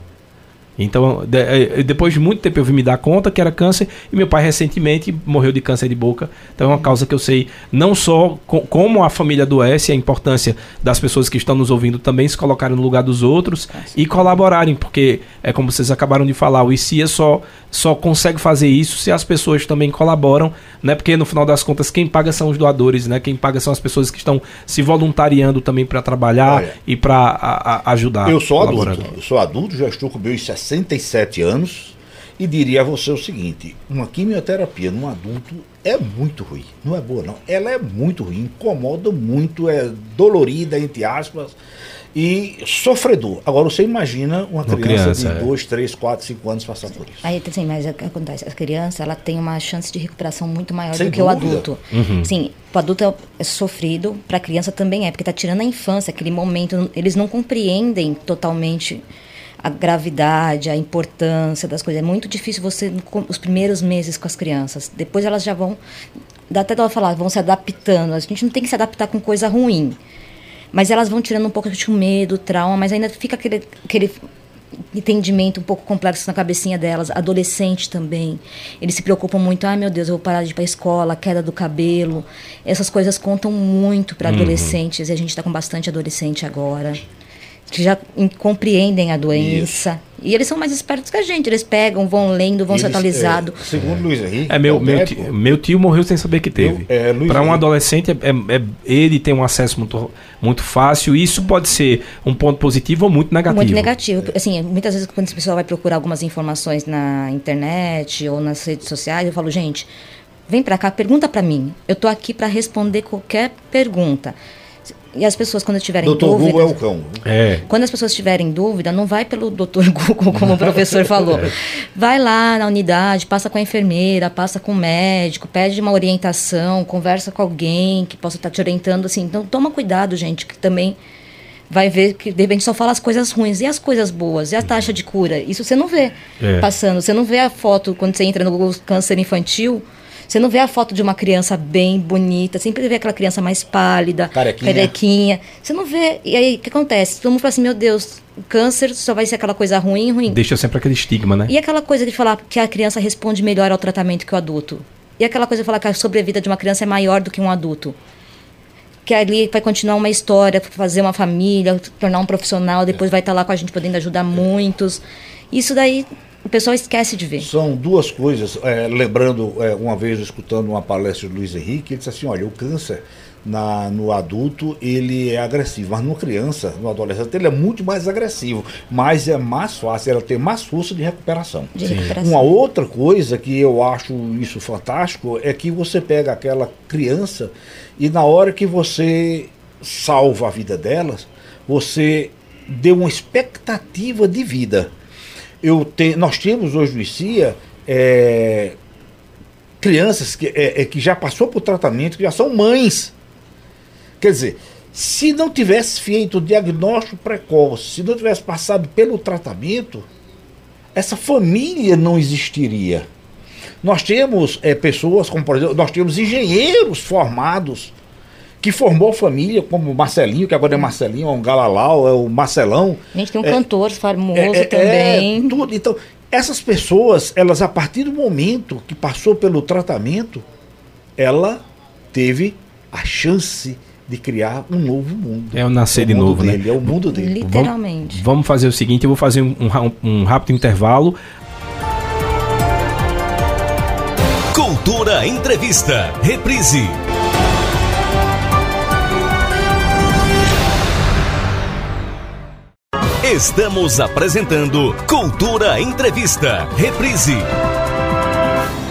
Então, de, é, depois de muito tempo eu vim me dar conta que era câncer e meu pai recentemente morreu de câncer de boca. Então é uma causa que eu sei não só co como a família adoece, a importância das pessoas que estão nos ouvindo também se colocarem no lugar dos outros ah, e colaborarem, porque é como vocês acabaram de falar, o ICIA só, só consegue fazer isso se as pessoas também colaboram, né? Porque no final das contas quem paga são os doadores, né? Quem paga são as pessoas que estão se voluntariando também para trabalhar Olha, e para ajudar. Eu sou adulto, eu sou adulto, já estou com meus 67 anos e diria a você o seguinte: uma quimioterapia num adulto é muito ruim. Não é boa, não. Ela é muito ruim, incomoda muito, é dolorida, entre aspas, e sofredor. Agora você imagina uma criança, criança de 2, 3, 4, 5 anos passar por isso. Aí, assim, mas o que acontece? A criança ela tem uma chance de recuperação muito maior Sem do que dúvida. o adulto. Uhum. Sim, o adulto é, é sofrido, para a criança também é, porque está tirando a infância, aquele momento, eles não compreendem totalmente a gravidade, a importância das coisas. É muito difícil você os primeiros meses com as crianças. Depois elas já vão, dá até ela falar, vão se adaptando. A gente não tem que se adaptar com coisa ruim. Mas elas vão tirando um pouco de medo, trauma, mas ainda fica aquele, aquele entendimento um pouco complexo na cabecinha delas. Adolescente também. Eles se preocupam muito. Ai, meu Deus, eu vou parar de ir para a escola, queda do cabelo. Essas coisas contam muito para uhum. adolescentes. E a gente está com bastante adolescente agora que já compreendem a doença. Isso. E eles são mais espertos que a gente. Eles pegam, vão lendo, vão eles, se atualizando. É, segundo Luiz Henrique. É, meu, meu, tio, meu tio morreu sem saber que teve. É, Para um adolescente, é, é, é, ele tem um acesso muito, muito fácil. E isso pode ser um ponto positivo ou muito negativo. Muito negativo. Assim, muitas vezes, quando a pessoa vai procurar algumas informações na internet ou nas redes sociais, eu falo, gente, vem para cá, pergunta para mim. Eu tô aqui para responder qualquer pergunta. E as pessoas, quando tiverem doutor dúvida. Google é o cão. É. Quando as pessoas tiverem dúvida, não vai pelo doutor (laughs) Google, como o professor falou. É. Vai lá na unidade, passa com a enfermeira, passa com o médico, pede uma orientação, conversa com alguém que possa estar te orientando. Assim. Então, toma cuidado, gente, que também vai ver que de repente só fala as coisas ruins. E as coisas boas? E a taxa de cura? Isso você não vê é. passando. Você não vê a foto quando você entra no Google Câncer Infantil você não vê a foto de uma criança bem bonita, sempre vê aquela criança mais pálida, carequinha. carequinha. Você não vê. E aí, o que acontece? Todo mundo fala assim: meu Deus, o câncer só vai ser aquela coisa ruim, ruim. Deixa sempre aquele estigma, né? E aquela coisa de falar que a criança responde melhor ao tratamento que o adulto. E aquela coisa de falar que a sobrevida de uma criança é maior do que um adulto que ali vai continuar uma história, fazer uma família, tornar um profissional, depois vai estar lá com a gente podendo ajudar muitos. Isso daí o pessoal esquece de ver. São duas coisas. É, lembrando, é, uma vez escutando uma palestra do Luiz Henrique, ele disse assim: olha, o câncer na, no adulto ele é agressivo, mas numa criança, no adolescente, ele é muito mais agressivo, mas é mais fácil, ela tem mais força de recuperação. de recuperação. Uma outra coisa que eu acho isso fantástico é que você pega aquela criança e na hora que você salva a vida delas, você deu uma expectativa de vida eu te, nós temos hoje no ICIA é, crianças que, é, é, que já passou por tratamento, que já são mães. Quer dizer, se não tivesse feito o diagnóstico precoce, se não tivesse passado pelo tratamento, essa família não existiria. Nós temos é, pessoas, como por exemplo, nós temos engenheiros formados que formou família, como o Marcelinho, que agora é Marcelinho, é um Galalau, é o Marcelão. A gente tem um é, cantor famoso é, é, também. É, tudo. Então, essas pessoas, elas a partir do momento que passou pelo tratamento, ela teve a chance de criar um novo mundo. É o nascer é o de novo, né? dele, né? É o mundo dele. Literalmente. Vamos, vamos fazer o seguinte, eu vou fazer um, um, um rápido intervalo. Cultura Entrevista. Reprise. Estamos apresentando Cultura Entrevista. Reprise.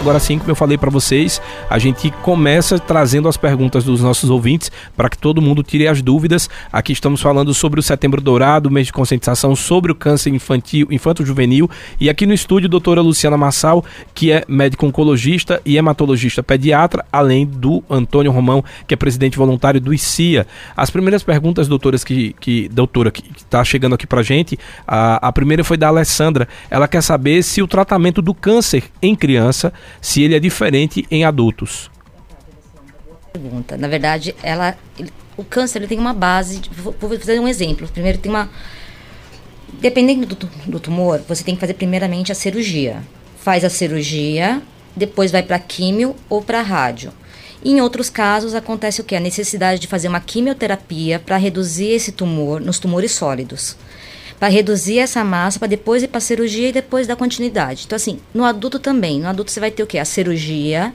Agora sim, como eu falei para vocês, a gente começa trazendo as perguntas dos nossos ouvintes para que todo mundo tire as dúvidas. Aqui estamos falando sobre o Setembro Dourado, mês de conscientização sobre o câncer infantil, infanto-juvenil. E aqui no estúdio, doutora Luciana Massal, que é médico oncologista e hematologista pediatra, além do Antônio Romão, que é presidente voluntário do ICIA. As primeiras perguntas, doutoras, que, que doutora, que está chegando aqui para gente, a, a primeira foi da Alessandra. Ela quer saber se o tratamento do câncer em criança se ele é diferente em adultos. Pergunta. Na verdade, ela, ele, o câncer ele tem uma base. De, vou fazer um exemplo. Primeiro tem uma Dependendo do, do tumor, você tem que fazer primeiramente a cirurgia. Faz a cirurgia, depois vai para químio ou para rádio. Em outros casos, acontece o que? A necessidade de fazer uma quimioterapia para reduzir esse tumor nos tumores sólidos. Para reduzir essa massa, para depois ir para cirurgia e depois dar continuidade. Então, assim, no adulto também. No adulto você vai ter o que? A cirurgia,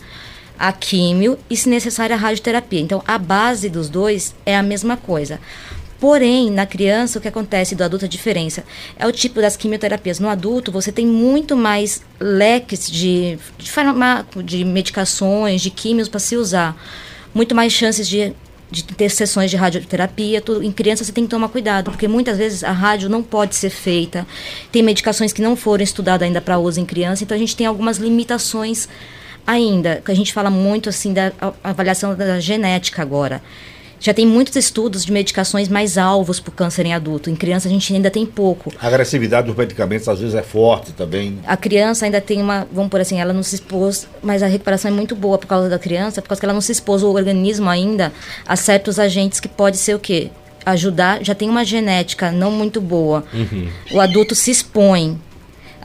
a químio e, se necessário, a radioterapia. Então, a base dos dois é a mesma coisa. Porém, na criança, o que acontece do adulto, a diferença é o tipo das quimioterapias. No adulto, você tem muito mais leques de, de farmaco, de medicações, de químios para se usar. Muito mais chances de, de ter sessões de radioterapia. Tudo. Em criança, você tem que tomar cuidado, porque muitas vezes a rádio não pode ser feita. Tem medicações que não foram estudadas ainda para uso em criança, então a gente tem algumas limitações ainda, que a gente fala muito assim da avaliação da genética agora. Já tem muitos estudos de medicações mais alvos para o câncer em adulto. Em criança a gente ainda tem pouco. A agressividade dos medicamentos às vezes é forte também. A criança ainda tem uma, vamos por assim, ela não se expôs, mas a recuperação é muito boa por causa da criança, por causa que ela não se expôs o organismo ainda a certos agentes que pode ser o quê? Ajudar, já tem uma genética não muito boa. Uhum. O adulto se expõe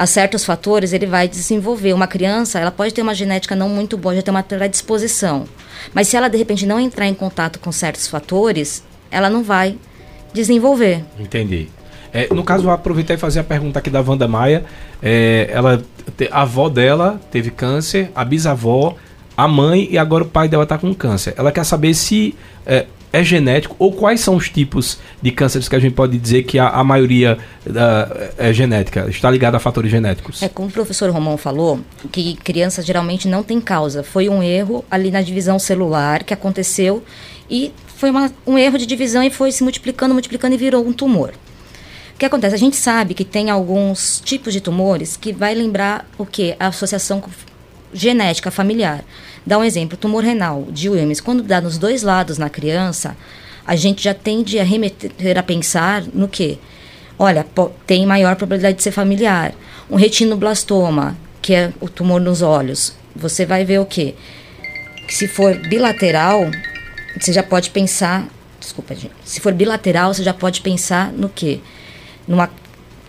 a certos fatores, ele vai desenvolver. Uma criança, ela pode ter uma genética não muito boa, já tem uma predisposição. Mas se ela de repente não entrar em contato com certos fatores, ela não vai desenvolver. Entendi. É, no caso, vou aproveitar e fazer a pergunta aqui da Wanda Maia. É, ela, a avó dela teve câncer, a bisavó, a mãe e agora o pai dela está com câncer. Ela quer saber se é, é genético ou quais são os tipos de cânceres que a gente pode dizer que a, a maioria é genética, está ligada a fatores genéticos? É como o professor Romão falou, que criança geralmente não tem causa. Foi um erro ali na divisão celular que aconteceu e foi uma, um erro de divisão e foi se multiplicando, multiplicando e virou um tumor. O que acontece? A gente sabe que tem alguns tipos de tumores que vai lembrar o que? A associação genética familiar. Dá um exemplo, tumor renal de Williams, quando dá nos dois lados na criança, a gente já tende a remeter a pensar no que? Olha, tem maior probabilidade de ser familiar. Um retinoblastoma, que é o tumor nos olhos, você vai ver o quê? Que se for bilateral, você já pode pensar, desculpa, gente, se for bilateral, você já pode pensar no quê? Numa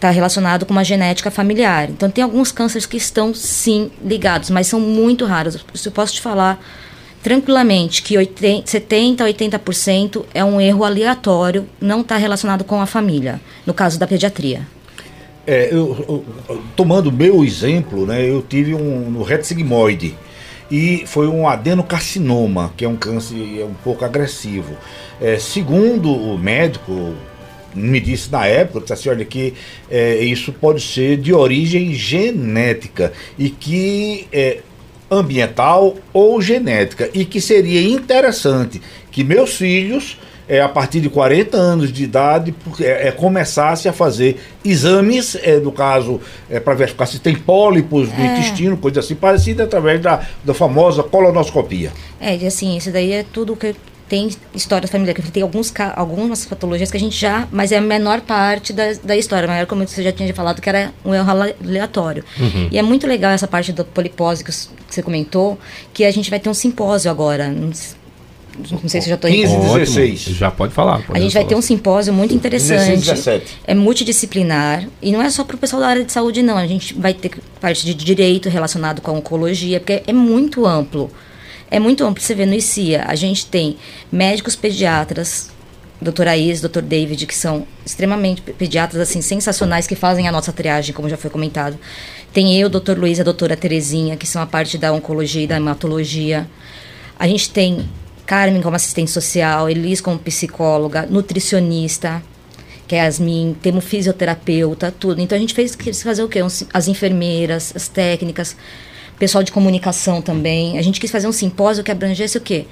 está relacionado com uma genética familiar. Então, tem alguns cânceres que estão, sim, ligados, mas são muito raros. Eu posso te falar tranquilamente que 80, 70% a 80% é um erro aleatório, não está relacionado com a família, no caso da pediatria. É, eu, eu, tomando meu exemplo, né, eu tive um no reto sigmoide e foi um adenocarcinoma, que é um câncer é um pouco agressivo. É, segundo o médico, me disse na época, disse assim, olha, que é, isso pode ser de origem genética e que é ambiental ou genética e que seria interessante que meus filhos é, a partir de 40 anos de idade, é, é começasse a fazer exames, é, no caso, é, para verificar se tem pólipos do é. intestino, coisa assim, parecida através da, da famosa colonoscopia. É, e assim, isso daí é tudo que tem histórias familiares, tem alguns, algumas patologias que a gente já, mas é a menor parte da, da história, maior como você já tinha falado, que era um erro aleatório. Uhum. E é muito legal essa parte do polipose que você comentou, que a gente vai ter um simpósio agora, não sei se já estou 15 e 16. Já pode falar. Pode a gente vai ter um simpósio muito interessante. 16, 17. É multidisciplinar. E não é só para o pessoal da área de saúde, não. A gente vai ter parte de direito relacionado com a oncologia, porque é muito amplo é muito amplo. Você vê no ICIA, a gente tem médicos pediatras, doutor Aís, doutor David, que são extremamente pediatras, assim, sensacionais, que fazem a nossa triagem, como já foi comentado. Tem eu, doutor Luiz a doutora Terezinha, que são a parte da oncologia e da hematologia. A gente tem Carmen como assistente social, Elis como psicóloga, nutricionista, que é Yasmin, temos fisioterapeuta, tudo. Então a gente fez fazer o quê? As enfermeiras, as técnicas, pessoal de comunicação também. A gente quis fazer um simpósio que abrangesse o quê?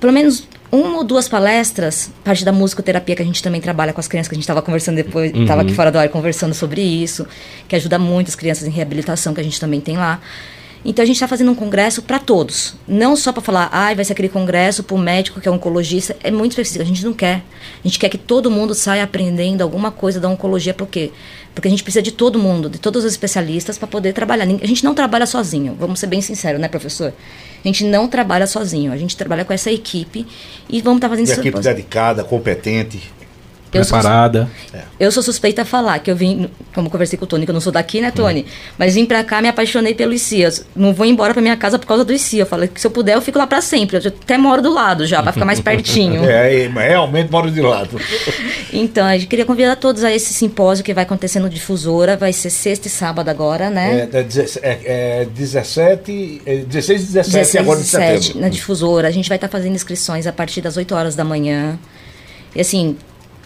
Pelo menos uma ou duas palestras, parte da musicoterapia que a gente também trabalha com as crianças, que a gente estava conversando depois, estava uhum. aqui fora do ar conversando sobre isso, que ajuda muito as crianças em reabilitação, que a gente também tem lá. Então a gente está fazendo um congresso para todos, não só para falar, ah, vai ser aquele congresso para o médico que é oncologista, é muito específico, a gente não quer. A gente quer que todo mundo saia aprendendo alguma coisa da oncologia, por quê? Porque a gente precisa de todo mundo, de todos os especialistas para poder trabalhar. A gente não trabalha sozinho, vamos ser bem sinceros, né, professor? A gente não trabalha sozinho, a gente trabalha com essa equipe e vamos estar tá fazendo isso. Equipe dedicada, competente. Preparada. Eu sou, eu sou suspeita a falar, que eu vim, como conversei com o Tony, que eu não sou daqui, né, Tony? Hum. Mas vim pra cá, me apaixonei pelo ICIA. Não vou embora pra minha casa por causa do ICIA. Eu falei que se eu puder, eu fico lá pra sempre. Eu até moro do lado já, pra ficar mais (laughs) pertinho. é, realmente moro de lado. (laughs) então, a gente queria convidar todos a esse simpósio que vai acontecer no Difusora. Vai ser sexta e sábado agora, né? É, é, é 17, é 16 e 17 16, agora de 17, setembro. na Difusora. A gente vai estar tá fazendo inscrições a partir das 8 horas da manhã. E assim,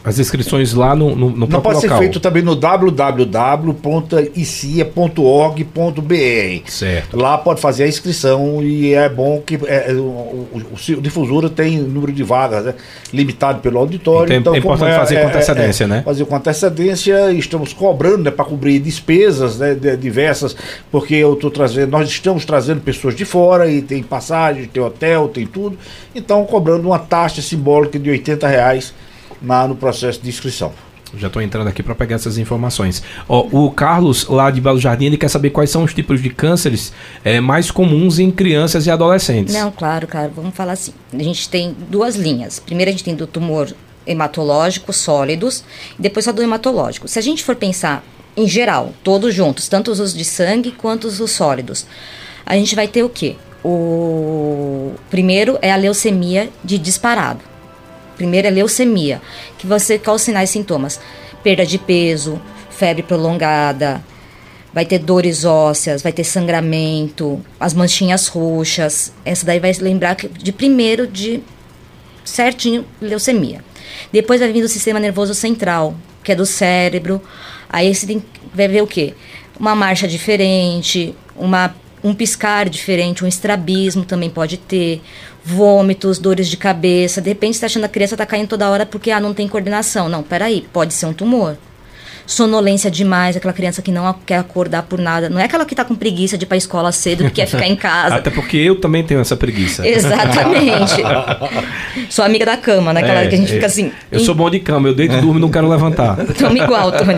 as inscrições lá no, no, no Não pode local. ser feito também no www.icia.org.br. Certo. Lá pode fazer a inscrição e é bom que é, o, o, o, difusora tem número de vagas né, limitado pelo auditório. Então, então é importante é, fazer com é, antecedência, é, né? Fazer com antecedência, estamos cobrando né, para cobrir despesas né, diversas, porque eu estou trazendo, nós estamos trazendo pessoas de fora e tem passagem, tem hotel, tem tudo. Então, cobrando uma taxa simbólica de 80 reais na, no processo de inscrição. Já estou entrando aqui para pegar essas informações. Ó, o Carlos, lá de Belo Jardim, ele quer saber quais são os tipos de cânceres é, mais comuns em crianças e adolescentes. Não, claro, claro. Vamos falar assim. A gente tem duas linhas. Primeiro, a gente tem do tumor hematológico, sólidos, e depois só do hematológico. Se a gente for pensar em geral, todos juntos, tanto os de sangue quanto os sólidos, a gente vai ter o quê? O primeiro é a leucemia de disparado. Primeiro é leucemia, que você quais os sinais e sintomas? Perda de peso, febre prolongada, vai ter dores ósseas, vai ter sangramento, as manchinhas roxas. Essa daí vai lembrar de primeiro de certinho leucemia. Depois vai vir do sistema nervoso central, que é do cérebro. Aí você tem, vai ver o quê? Uma marcha diferente, uma um piscar diferente, um estrabismo também pode ter, vômitos, dores de cabeça. De repente, você está achando a criança está caindo toda hora porque ah, não tem coordenação. Não, peraí, pode ser um tumor sonolência demais, aquela criança que não quer acordar por nada. Não é aquela que está com preguiça de ir para a escola cedo, que quer ficar em casa. (laughs) Até porque eu também tenho essa preguiça. Exatamente. (laughs) sou amiga da cama, né? Aquela é, que a gente fica assim. Eu sou bom de cama, eu deito e durmo e não quero levantar. Estamos (laughs) igual, Tony.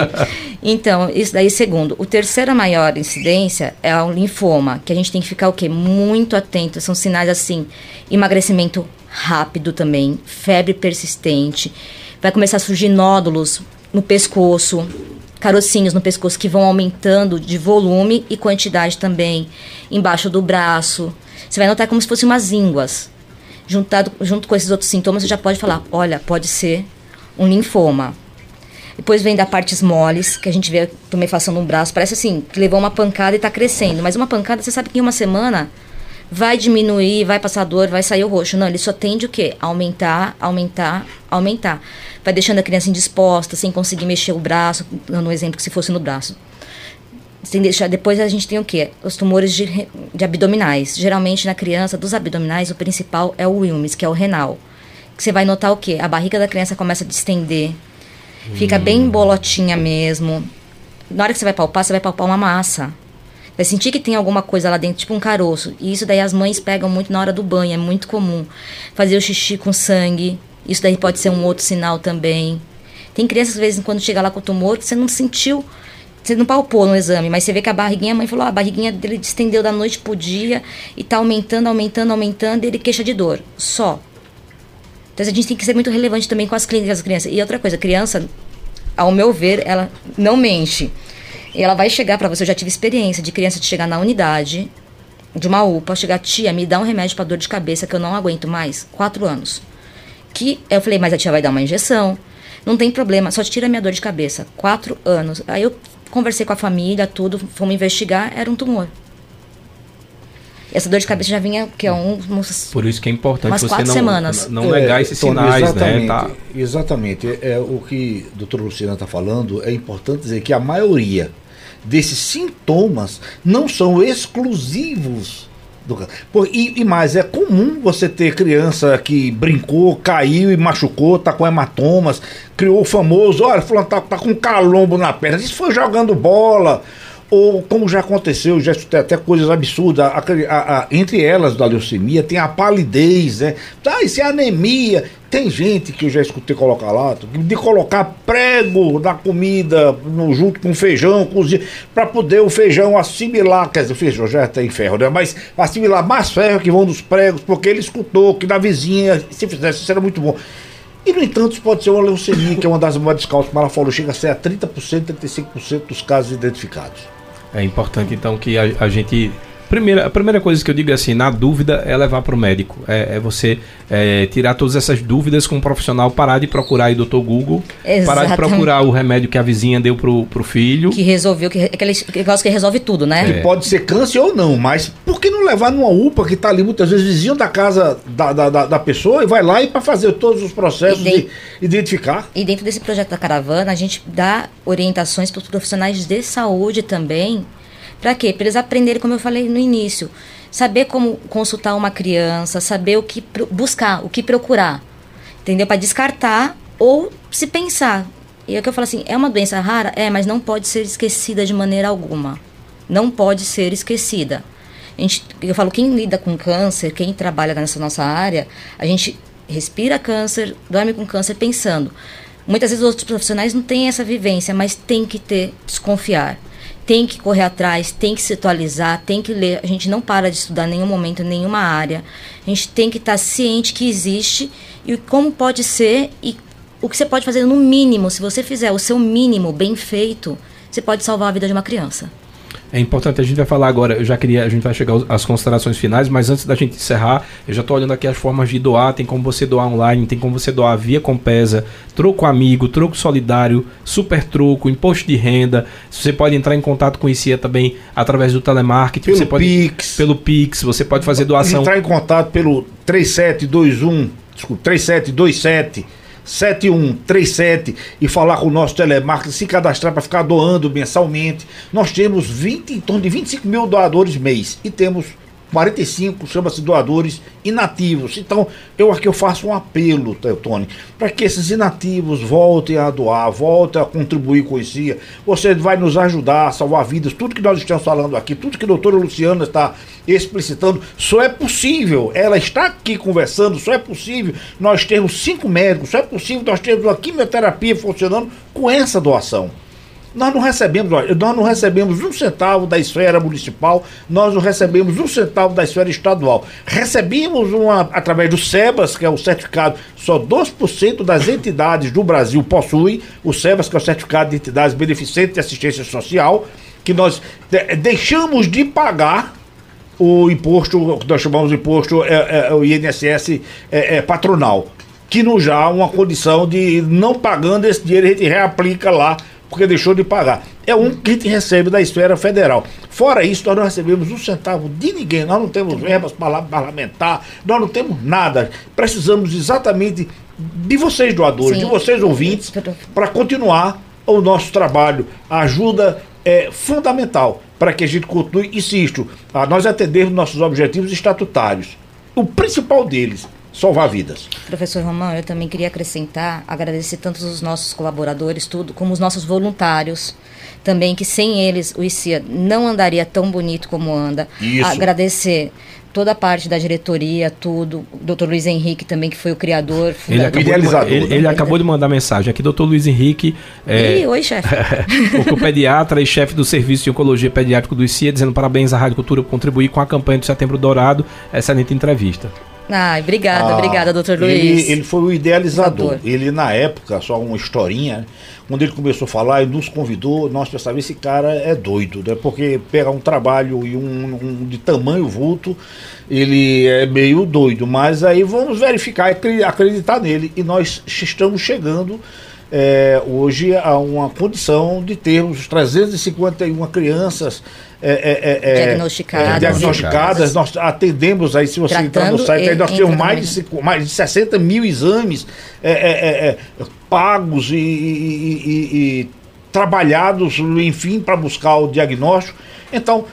Então, isso daí, segundo. O terceira maior incidência é o linfoma, que a gente tem que ficar o quê? Muito atento. São sinais assim, emagrecimento rápido também, febre persistente, vai começar a surgir nódulos no pescoço, carocinhos no pescoço que vão aumentando de volume e quantidade também, embaixo do braço. Você vai notar como se fossem umas ínguas. Juntado, junto com esses outros sintomas, você já pode falar: olha, pode ser um linfoma. Depois vem da partes moles, que a gente vê tumefação no braço. Parece assim, que levou uma pancada e está crescendo. Mas uma pancada, você sabe que em uma semana vai diminuir, vai passar dor, vai sair o roxo. Não, ele só tende o quê? Aumentar, aumentar, aumentar. Vai deixando a criança indisposta, sem conseguir mexer o braço, dando um exemplo que se fosse no braço. Sem deixar, depois a gente tem o quê? Os tumores de, de abdominais. Geralmente na criança, dos abdominais, o principal é o Wilms, que é o renal. Que você vai notar o quê? A barriga da criança começa a distender, fica hum. bem bolotinha mesmo. Na hora que você vai palpar, você vai palpar uma massa. Vai sentir que tem alguma coisa lá dentro, tipo um caroço. E isso daí as mães pegam muito na hora do banho, é muito comum. Fazer o xixi com sangue, isso daí pode ser um outro sinal também. Tem crianças, às vezes, quando chega lá com o tumor, você não sentiu, você não palpou no exame, mas você vê que a barriguinha, a mãe falou, ah, a barriguinha dele distendeu da noite pro dia e tá aumentando, aumentando, aumentando, e ele queixa de dor. Só. Então a gente tem que ser muito relevante também com as clínicas das crianças. E outra coisa, criança, ao meu ver, ela não mente. E ela vai chegar para você, eu já tive experiência de criança de chegar na unidade de uma UPA, chegar, tia, me dá um remédio para dor de cabeça que eu não aguento mais. Quatro anos. Que eu falei, mas a tia vai dar uma injeção. Não tem problema, só tira minha dor de cabeça. Quatro anos. Aí eu conversei com a família, tudo, fomos investigar, era um tumor. Essa dor de cabeça já vinha que é um, Por isso que é importante umas você quatro não, semanas. não negar é, esses sinais, né? exatamente, né? Tá. Exatamente. É, é, o que a doutora Luciana está falando, é importante dizer que a maioria desses sintomas não são exclusivos do Pô, e, e, mais, é comum você ter criança que brincou, caiu e machucou, tá com hematomas, criou o famoso, olha, fulano tá, tá com calombo na perna, isso foi jogando bola, ou como já aconteceu, já tem até coisas absurdas, a, a, a, entre elas da leucemia tem a palidez, né? Ah, isso é anemia. Tem gente que eu já escutei colocar lá, de colocar prego na comida, no, junto com feijão, para poder o feijão assimilar, quer dizer, o feijão já tem ferro, né? Mas assimilar mais ferro que vão dos pregos, porque ele escutou que na vizinha, se fizesse, isso era muito bom. E, no entanto, isso pode ser uma leucemia, que é uma das maiores causas, falou, chega a ser a 30%, 35% dos casos identificados. É importante, então, que a, a gente Primeira, a primeira coisa que eu digo é assim, na dúvida é levar para o médico. É, é você é, tirar todas essas dúvidas com um profissional, parar de procurar aí doutor Google, Exatamente. parar de procurar o remédio que a vizinha deu pro, pro filho. Que resolveu, que, aquele negócio que resolve tudo, né? Que pode ser câncer ou não, mas por que não levar numa UPA que está ali muitas vezes vizinho da casa da, da, da, da pessoa e vai lá e para fazer todos os processos de, de identificar? E dentro desse projeto da caravana, a gente dá orientações para os profissionais de saúde também para quê? Para eles aprenderem, como eu falei no início, saber como consultar uma criança, saber o que buscar, o que procurar, entendeu? Para descartar ou se pensar. E é que eu falo assim, é uma doença rara? É, mas não pode ser esquecida de maneira alguma. Não pode ser esquecida. A gente, eu falo, quem lida com câncer, quem trabalha nessa nossa área, a gente respira câncer, dorme com câncer pensando. Muitas vezes outros profissionais não têm essa vivência, mas tem que ter, desconfiar tem que correr atrás, tem que se atualizar, tem que ler. A gente não para de estudar em nenhum momento, em nenhuma área. A gente tem que estar tá ciente que existe e como pode ser e o que você pode fazer no mínimo. Se você fizer o seu mínimo bem feito, você pode salvar a vida de uma criança. É importante, a gente vai falar agora, eu já queria, a gente vai chegar às considerações finais, mas antes da gente encerrar, eu já estou olhando aqui as formas de doar, tem como você doar online, tem como você doar via Compesa, troco amigo, troco solidário, super troco, imposto de renda, você pode entrar em contato com o ICIA também através do telemarketing, pelo você pode, Pix. Pelo Pix, você pode fazer doação. Entrar em contato pelo 3721, desculpa, 3727 7137 e falar com o nosso telemarketing, se cadastrar para ficar doando mensalmente. Nós temos 20, em torno de 25 mil doadores mês e temos 45 chama-se doadores inativos. Então, eu aqui eu faço um apelo, Tony, para que esses inativos voltem a doar, voltem a contribuir com isso. Você vai nos ajudar a salvar vidas. Tudo que nós estamos falando aqui, tudo que a doutora Luciana está explicitando, só é possível. Ela está aqui conversando, só é possível nós termos cinco médicos, só é possível nós termos uma quimioterapia funcionando com essa doação. Nós não recebemos, olha, nós não recebemos um centavo da esfera municipal, nós não recebemos um centavo da esfera estadual. Recebemos uma através do SEBAS, que é o certificado, só 2% das entidades do Brasil possuem, o SEBAS, que é o certificado de entidades beneficentes de assistência social, que nós de, deixamos de pagar o imposto, que nós chamamos de imposto, é, é, é o INSS é, é, patronal, que nos dá uma condição de não pagando esse dinheiro, a gente reaplica lá porque deixou de pagar. É um que a gente recebe da esfera federal. Fora isso, nós não recebemos um centavo de ninguém, nós não temos verbas parlamentar, nós não temos nada. Precisamos exatamente de vocês, doadores, Sim. de vocês, ouvintes, para continuar o nosso trabalho. A ajuda é fundamental para que a gente continue, insisto, a nós atendermos nossos objetivos estatutários. O principal deles salvar vidas. Professor Romão, eu também queria acrescentar, agradecer tanto os nossos colaboradores, tudo, como os nossos voluntários, também que sem eles o ICIA não andaria tão bonito como anda. Isso. Agradecer toda a parte da diretoria, tudo. O doutor Luiz Henrique também, que foi o criador, ele acabou, de, ele, ele acabou de mandar mensagem aqui, doutor Luiz Henrique. É, oi, chefe. (laughs) o pediatra e chefe do Serviço de Oncologia Pediátrico do ICIA, dizendo parabéns à Rádio Cultura por contribuir com a campanha do Setembro Dourado. Excelente entrevista. Ai, obrigada, ah, obrigada, doutor Luiz. Ele, ele foi o idealizador. Ele, na época, só uma historinha, quando ele começou a falar, ele nos convidou, nós pensávamos, esse cara é doido, né? Porque pegar um trabalho e um, um, de tamanho vulto, ele é meio doido. Mas aí vamos verificar e acreditar nele. E nós estamos chegando é, hoje a uma condição de termos 351 crianças é, é, é, diagnosticadas. diagnosticadas. Nós atendemos aí, se você entrar no site, aí nós temos mais de, mais de 60 mil exames pagos e, e, e, trabalhados, enfim, para buscar o diagnóstico. Então,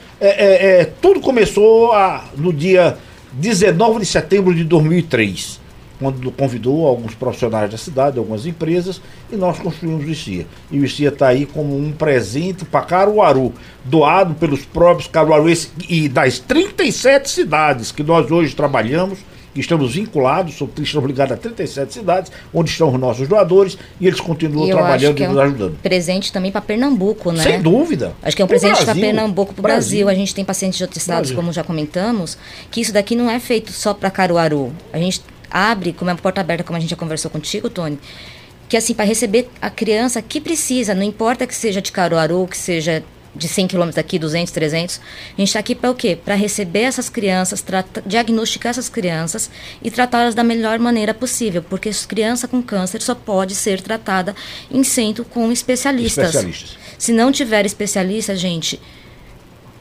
tudo começou a, no dia 19 de setembro de 2003 quando convidou alguns profissionais da cidade, algumas empresas, e nós construímos o ICIA. E o ICIA está aí como um presente para Caruaru, doado pelos próprios caruaruenses e das 37 cidades que nós hoje trabalhamos, estamos vinculados, estamos ligados a 37 cidades, onde estão os nossos doadores, e eles continuam e trabalhando e é nos ajudando. presente também para Pernambuco, né? Sem dúvida. Acho que é um presente para Pernambuco, para o Brasil. Brasil. A gente tem pacientes de outros estados, Brasil. como já comentamos, que isso daqui não é feito só para Caruaru. A gente abre, como é uma porta aberta, como a gente já conversou contigo, Tony, que assim, para receber a criança que precisa, não importa que seja de Caruaru, que seja de 100 quilômetros daqui, 200, 300. A gente está aqui para o quê? Para receber essas crianças, diagnosticar essas crianças e tratá-las da melhor maneira possível, porque criança com câncer só pode ser tratada em centro com especialistas. especialistas. Se não tiver especialista, gente,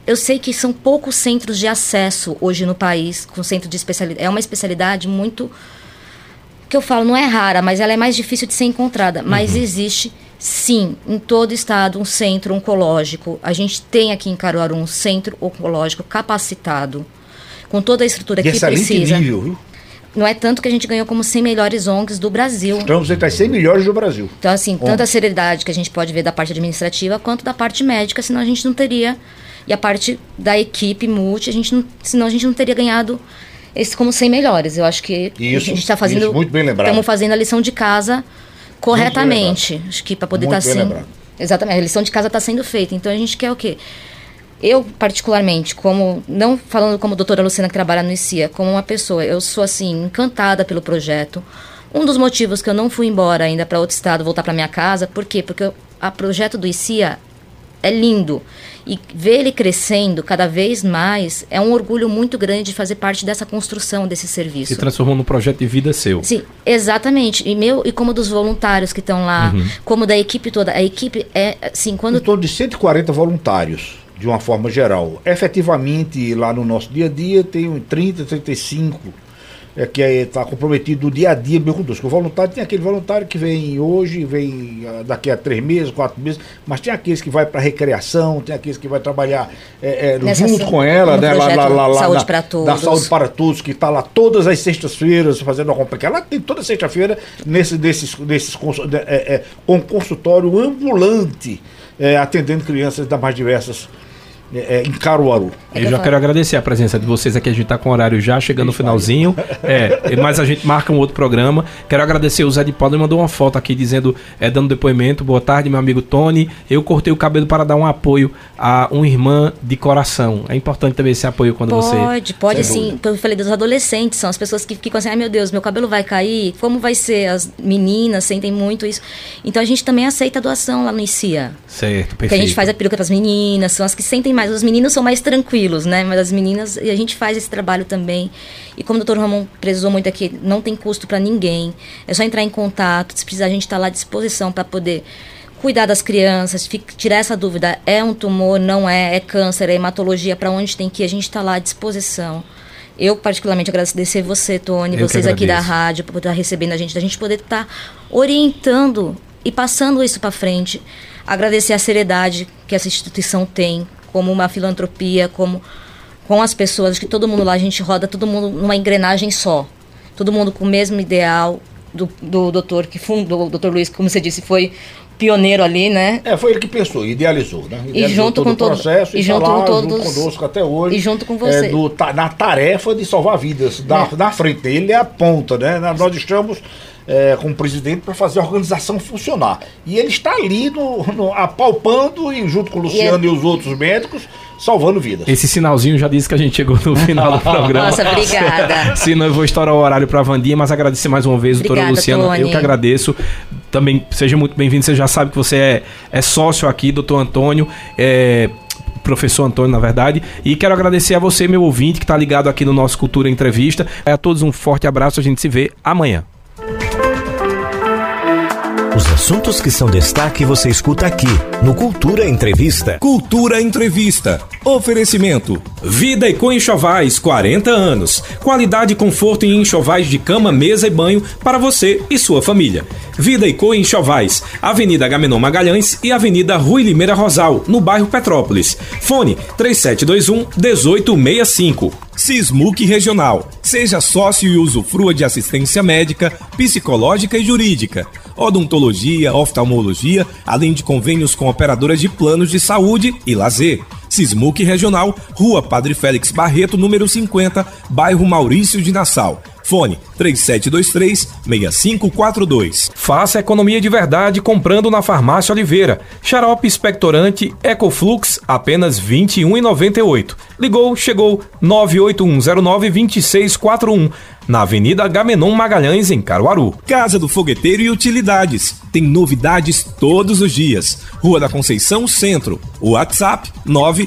eu sei que são poucos centros de acesso hoje no país com centro de especialidade. É uma especialidade muito que eu falo não é rara, mas ela é mais difícil de ser encontrada. Mas uhum. existe sim em todo estado um centro oncológico. A gente tem aqui em Caruaru um centro oncológico capacitado com toda a estrutura e que precisa. Nível, viu? Não é tanto que a gente ganhou como 100 melhores ONGs do Brasil. Estamos entre as 100 melhores do Brasil. Então, assim, tanto a seriedade que a gente pode ver da parte administrativa quanto da parte médica, senão a gente não teria e a parte da equipe multi, a gente não, senão a gente não teria ganhado esse como 100 melhores. Eu acho que isso, a gente está fazendo. Isso, muito bem lembrado. Estamos fazendo a lição de casa corretamente. Acho que para poder estar tá assim. Lembrado. Exatamente, a lição de casa está sendo feita. Então a gente quer o quê? Eu, particularmente, como, não falando como doutora Luciana que trabalha no ICIA, como uma pessoa, eu sou assim, encantada pelo projeto. Um dos motivos que eu não fui embora ainda para outro estado, voltar para minha casa, por quê? Porque o projeto do ICIA é lindo. E ver ele crescendo cada vez mais é um orgulho muito grande de fazer parte dessa construção desse serviço. Se transformou num projeto de vida seu. Sim, exatamente. E meu e como dos voluntários que estão lá, uhum. como da equipe toda. A equipe é assim, quando em torno de 140 voluntários de uma forma geral. Efetivamente, lá no nosso dia a dia, tem 30, 35 é, que está é, comprometido no dia a dia mesmo conosco. O voluntário tem aquele voluntário que vem hoje, vem ah, daqui a três meses, quatro meses, mas tem aqueles que vai para recreação, tem aqueles que vai trabalhar é, é, junto com ela, né? Lá, lá, lá, lá, saúde para todos. Da Saúde para Todos, que está lá todas as sextas-feiras fazendo a compra. Ela tem toda sexta-feira nesse, desses, desses, é, é, com consultório ambulante, é, atendendo crianças das mais diversas é, em Caruaru. Eu já quero agradecer a presença de vocês aqui. A gente está com o horário já chegando no finalzinho. É, mas a gente marca um outro programa. Quero agradecer o Zé de Paulo, ele mandou uma foto aqui dizendo, é, dando depoimento. Boa tarde, meu amigo Tony. Eu cortei o cabelo para dar um apoio a uma irmã de coração. É importante também esse apoio quando pode, você. Pode, pode sim. Eu falei dos adolescentes, são as pessoas que ficam assim, ai meu Deus, meu cabelo vai cair. Como vai ser? As meninas sentem muito isso. Então a gente também aceita a doação lá no ICIA. Certo, perfeito. Porque a gente faz a peruca para as meninas, são as que sentem mais. Os meninos são mais tranquilos, né? Mas as meninas, e a gente faz esse trabalho também. E como o doutor Ramon precisou muito aqui, não tem custo para ninguém. É só entrar em contato, se precisar, a gente está lá à disposição para poder cuidar das crianças, tirar essa dúvida, é um tumor, não é, é câncer, é hematologia, para onde tem que ir, a gente está lá à disposição. Eu, particularmente, agradecer você, Tony, Eu vocês aqui da rádio, por estar recebendo a gente, da gente poder estar tá orientando e passando isso para frente. Agradecer a seriedade que essa instituição tem, como uma filantropia, como com as pessoas, que todo mundo lá, a gente roda todo mundo numa engrenagem só. Todo mundo com o mesmo ideal do, do doutor que fundou, o doutor Luiz, como você disse, foi pioneiro ali, né? É, foi ele que pensou, idealizou, né? Idealizou e junto todo com todo, o processo e, junto tá lá, com todos, junto conosco até hoje. E junto com você. É, do, na tarefa de salvar vidas, da, é. na frente dele é a ponta, né? Nós estamos é, como presidente para fazer a organização funcionar. E ele está ali no, no apalpando e junto com o Luciano e, é... e os outros médicos salvando vidas. Esse sinalzinho já disse que a gente chegou no final do (laughs) programa. Nossa, obrigada. (laughs) Senão eu vou estourar o horário para a Vandinha, mas agradecer mais uma vez, doutora Luciana. Tony. Eu que agradeço. Também seja muito bem-vindo. Você já sabe que você é, é sócio aqui, doutor Antônio. É, professor Antônio, na verdade. E quero agradecer a você, meu ouvinte, que está ligado aqui no nosso Cultura Entrevista. A todos um forte abraço. A gente se vê amanhã. Os assuntos que são destaque você escuta aqui no Cultura Entrevista. Cultura Entrevista. Oferecimento: Vida e Enxovais 40 anos. Qualidade e conforto em enxovais de cama, mesa e banho para você e sua família. Vida e Enxovais, Avenida Gamenon Magalhães e Avenida Rui Limeira Rosal, no bairro Petrópolis. Fone 3721 1865. Sismuc Regional. Seja sócio e usufrua de assistência médica, psicológica e jurídica, odontologia, oftalmologia, além de convênios com operadoras de planos de saúde e lazer. Sismuc Regional, Rua Padre Félix Barreto, número 50, bairro Maurício de Nassau. Fone 3723-6542. Faça economia de verdade comprando na Farmácia Oliveira. Xarope expectorante Ecoflux, apenas R$ 21,98. Ligou, chegou 981092641. Na Avenida Gamenon Magalhães, em Caruaru. Casa do Fogueteiro e Utilidades. Tem novidades todos os dias. Rua da Conceição Centro. WhatsApp 9